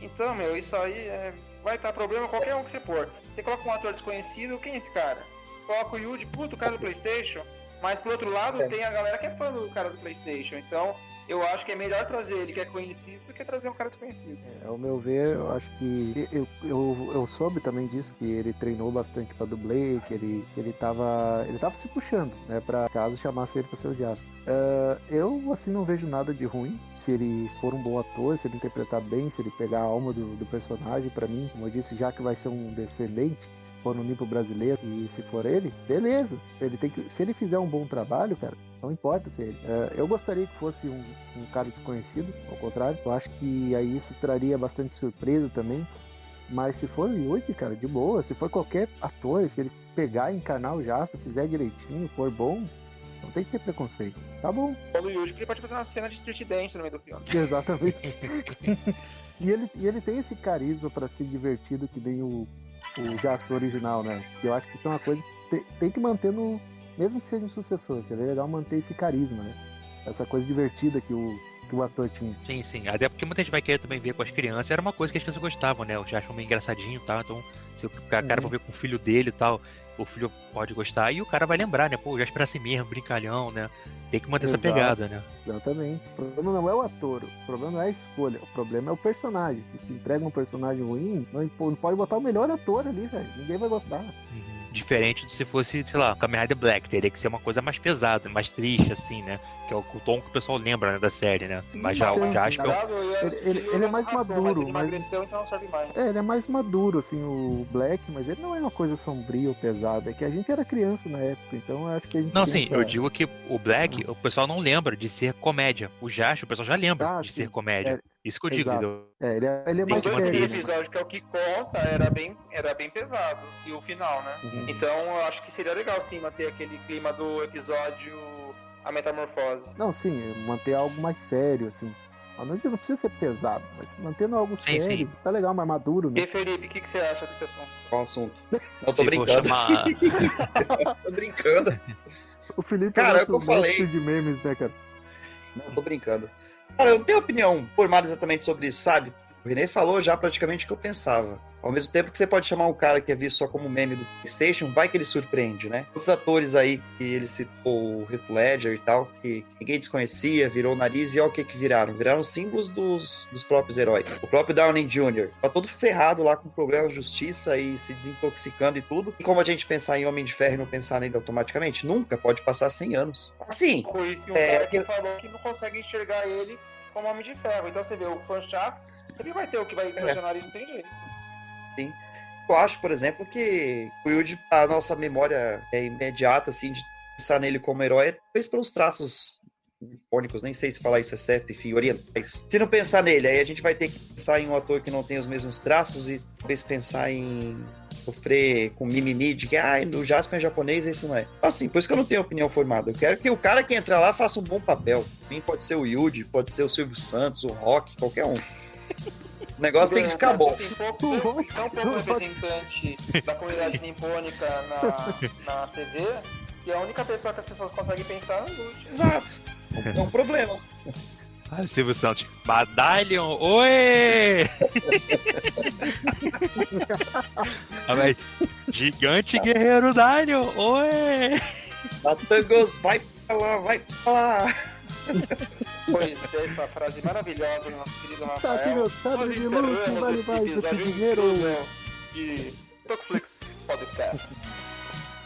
Então, meu, isso aí é... vai estar problema qualquer um que você pôr. Você coloca um ator desconhecido, quem é esse cara? Você coloca o Yuji, puto, o cara do Playstation. Mas, por outro lado, é. tem a galera que é fã do cara do Playstation. Então, eu acho que é melhor trazer ele que é conhecido do que trazer um cara desconhecido. É, ao meu ver, eu acho que eu, eu, eu soube também disso que ele treinou bastante para dublê, que ele que ele tava ele tava se puxando, né, para caso chamasse ele para ser o Jasper. Uh, eu assim não vejo nada de ruim se ele for um bom ator, se ele interpretar bem, se ele pegar a alma do, do personagem para mim, como eu disse, já que vai ser um descendente, se for no nível brasileiro e se for ele, beleza. Ele tem que se ele fizer um bom trabalho, cara, não importa se ele. É, eu gostaria que fosse um, um, cara desconhecido, ao contrário. Eu acho que aí isso traria bastante surpresa também. Mas se for o Yuji, cara, de boa. Se for qualquer ator, se ele pegar e encarnar o Jasper, fizer direitinho, for bom, não tem que ter preconceito. Tá bom. O Yuji ele pode fazer uma cena de street dance no meio do filme. Exatamente. e, ele, e ele tem esse carisma para ser divertido que nem o, o Jasper original, né? Eu acho que é uma coisa que tem, tem que manter no, mesmo que seja um sucessor, seria legal manter esse carisma, né? Essa coisa divertida que o, que o ator tinha. Sim, sim. Até porque muita gente vai querer também ver com as crianças. Era uma coisa que as crianças gostavam, né? Já acham meio engraçadinho e tal. Então, se o cara uhum. for ver com o filho dele e tal, o filho pode gostar. E o cara vai lembrar, né? Pô, já espera assim mesmo, brincalhão, né? Tem que manter Exato. essa pegada, né? Exatamente. O problema não é o ator, o problema não é a escolha, o problema é o personagem. Se entrega um personagem ruim, não pode botar o melhor ator ali, velho. Ninguém vai gostar. Uhum. Diferente de se fosse, sei lá, Kamen Rider Black, teria que ser uma coisa mais pesada, mais triste, assim, né? Que é o, tom que o pessoal lembra né, da série, né? Mas já o Jasper. Ele, ele, ele, é mais maduro, mas. Então é, ele é mais maduro, assim, o Black, mas ele não é uma coisa sombria ou pesada. É que a gente era criança na época, então eu acho que a gente. Não, sim, eu digo que o Black, ah. o pessoal não lembra de ser comédia. O Jasper, o pessoal já lembra ah, de sim. ser comédia. É, isso que eu digo, entendeu? É, ele é, ele é mais sério. O episódio que é o que conta era bem, era bem pesado. E o final, né? Uhum. Então eu acho que seria legal sim manter aquele clima do episódio A Metamorfose. Não, sim, manter algo mais sério, assim. Não, não precisa ser pesado, mas mantendo algo sim, sério, sim. tá legal, mais maduro, né? E Felipe, o que, que você acha desse assunto? Qual assunto? Não, tô brincando. Chamar... tô brincando. O Felipe cara, é, é o que eu falei. de memes, né, cara? Não, tô brincando. Cara, eu tenho opinião formada exatamente sobre isso, sabe? O René falou já praticamente o que eu pensava. Ao mesmo tempo que você pode chamar um cara que é visto só como meme do PlayStation, vai que ele surpreende, né? Outros atores aí que ele citou, o Heath Ledger e tal, que ninguém desconhecia, virou o nariz e olha o que que viraram. Viraram símbolos dos, dos próprios heróis. O próprio Downey Jr. tá todo ferrado lá com problemas de justiça e se desintoxicando e tudo. E como a gente pensar em Homem de Ferro e não pensar nele automaticamente? Nunca, pode passar 100 anos. Assim. Conheci um é, cara que falou que não consegue enxergar ele como Homem de Ferro. Então você vê, o chato sempre vai ter o que vai impressionar é. não tem jeito. Sim. Eu acho, por exemplo, que o Yuji, a nossa memória é imediata, assim, de pensar nele como herói, é talvez pelos traços icônicos, nem sei se falar isso é certo, enfim, orientais. Se não pensar nele, aí a gente vai ter que pensar em um ator que não tem os mesmos traços e talvez pensar em sofrer com mimimi de que, ah, no Jasper é japonês, isso não é. Assim, por isso que eu não tenho opinião formada. Eu quero que o cara que entrar lá faça um bom papel. Pode ser o Yuji, pode ser o Silvio Santos, o Rock, qualquer um. O negócio tem que ficar bom. Tem pouco, tão pouco representante da comunidade nipônica na, na TV que a única pessoa que as pessoas conseguem pensar é o Lute. Exato. É um problema. Ah, Silvio Santos. Badalion, oi! ah, gigante guerreiro Dalion, oi! Batangos, vai pra lá, vai pra lá! Pois essa frase maravilhosa do nosso querido Rafael. Tá aqui meu sabre de luz que vale mais do que dinheiro. De Tocflix Podcast.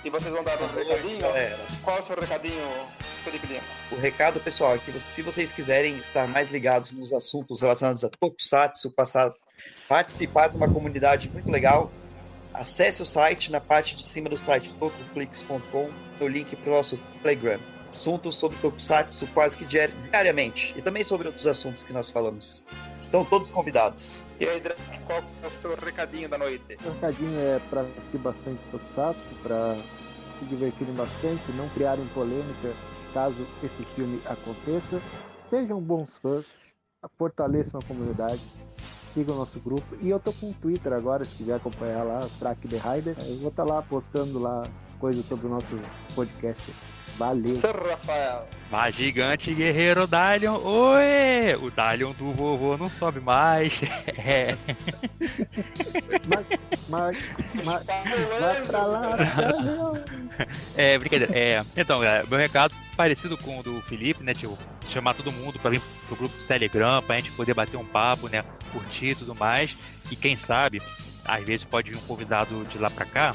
E vocês vão dar um recadinho? Galera. Qual é o seu recadinho, Felipe Lima? O recado, pessoal, é que se vocês quiserem estar mais ligados nos assuntos relacionados a Tokusatsu, passar, participar de uma comunidade muito legal, acesse o site, na parte de cima do site tokuflix.com, o link para o nosso Telegram assuntos sobre Tokusatsu quase que diariamente. E também sobre outros assuntos que nós falamos. Estão todos convidados. E aí, qual é o seu recadinho da noite? O recadinho é para assistir bastante Tokusatsu, para se divertirem bastante, não criarem polêmica caso esse filme aconteça. Sejam bons fãs, fortaleçam a comunidade, sigam o nosso grupo. E eu tô com um Twitter agora, se quiser acompanhar lá, Track The Rider. Eu vou estar tá lá postando lá coisas sobre o nosso podcast. Valeu. Sir Rafael. Mas gigante guerreiro Dalion. Oi! O Dalion do vovô não sobe mais. É. Mas, mas, mas, vai pra lá. É, brincadeira. É, então, galera, meu recado parecido com o do Felipe, né? Tipo, chamar todo mundo pra vir pro grupo do Telegram, pra gente poder bater um papo, né? Curtir e tudo mais. E quem sabe, às vezes pode vir um convidado de lá pra cá,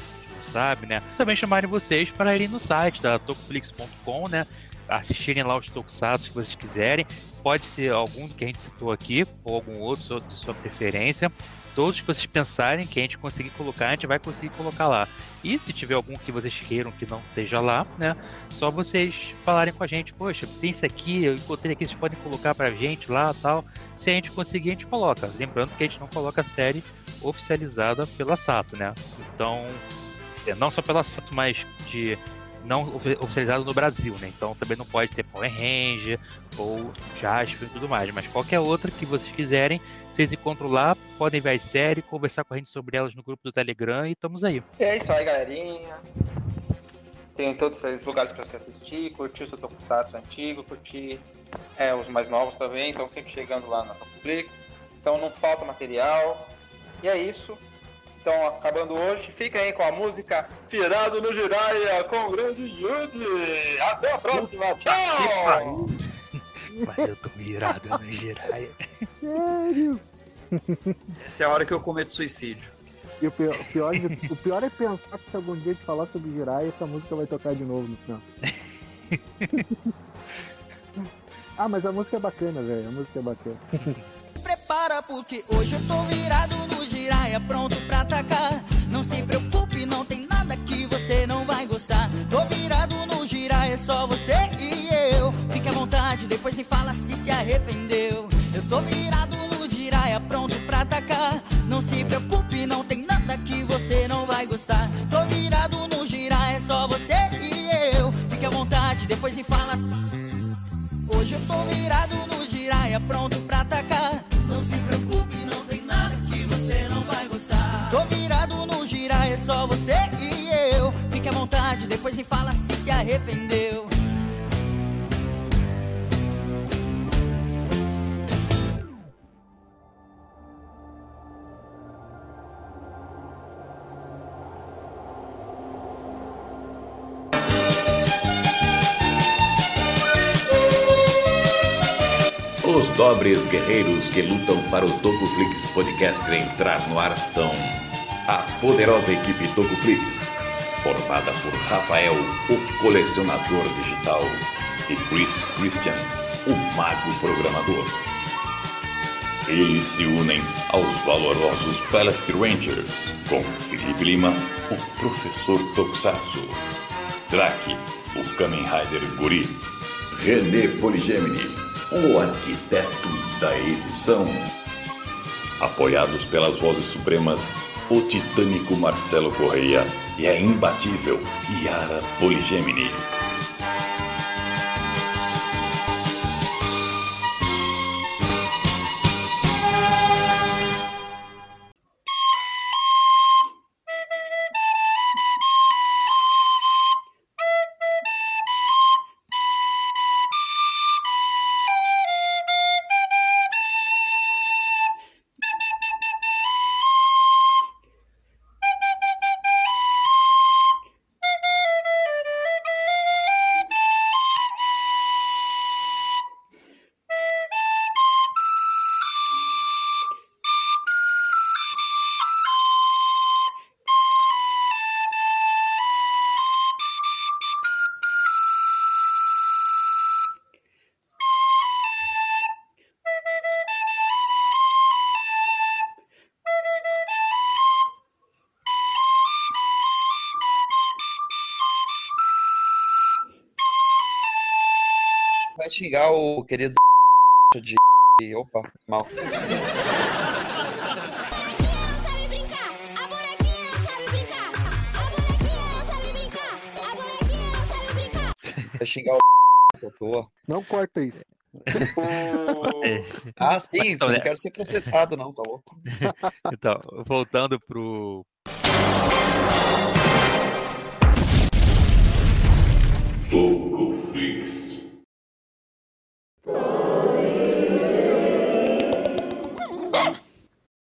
sabe, né? Também chamarem vocês para irem no site da Tocoflix.com, né? Assistirem lá os tokusatsu que vocês quiserem. Pode ser algum que a gente citou aqui, ou algum outro de sua preferência. Todos que vocês pensarem que a gente conseguir colocar, a gente vai conseguir colocar lá. E se tiver algum que vocês queiram que não esteja lá, né? Só vocês falarem com a gente, poxa, tem isso aqui, eu encontrei aqui, vocês podem colocar pra gente lá tal. Se a gente conseguir, a gente coloca. Lembrando que a gente não coloca série oficializada pela Sato, né? Então, é, não só pela Sato, mas de não oficializado no Brasil, né? Então também não pode ter Power Ranger ou Jasper e tudo mais, mas qualquer outra que vocês quiserem, vocês encontram lá, podem ver a série, conversar com a gente sobre elas no grupo do Telegram e estamos aí. É isso aí, galerinha. Tem todos esses lugares para você assistir, curtir o seu Tokusatsu antigo, curtir é, os mais novos também, então sempre chegando lá na Netflix. Então não falta material. E é isso estão acabando hoje. Fica aí com a música Pirado no Jiraiya com o grande Yuji. Até a próxima. Tchau! Mas eu tô virado no Jiraiya. Sério? Essa é a hora que eu cometo suicídio. E o pior, o pior, o pior é pensar que se algum dia te falar sobre Jiraiya, essa música vai tocar de novo no final. ah, mas a música é bacana, velho. A música é bacana. Prepara porque hoje eu tô virado no giraia, pronto pra atacar. Não se preocupe, não tem nada que você não vai gostar. Tô virado no giraia, é só você e eu. Fique à vontade, depois me fala se se arrependeu. Para o Tocoflix Podcast entrar no ar são a poderosa equipe Tocoflix, formada por Rafael, o colecionador digital, e Chris Christian, o mago programador. Eles se unem aos valorosos Palace Rangers, com Felipe Lima, o professor Tokusatsu, Drake, o Kamen Rider Guri, René Poligemini, o arquiteto da edição. Apoiados pelas vozes supremas, o titânico Marcelo Correia e a imbatível Yara Poligemini. Xingar o querido de. Opa, mal. não sabe brincar, a bonequinha não sabe brincar, a bonequinha não sabe brincar, a Vai xingar o à toa. Não corta isso. É. Ah, sim, então, né? não quero ser processado, não, tá louco? Então, voltando pro. Tocoflix.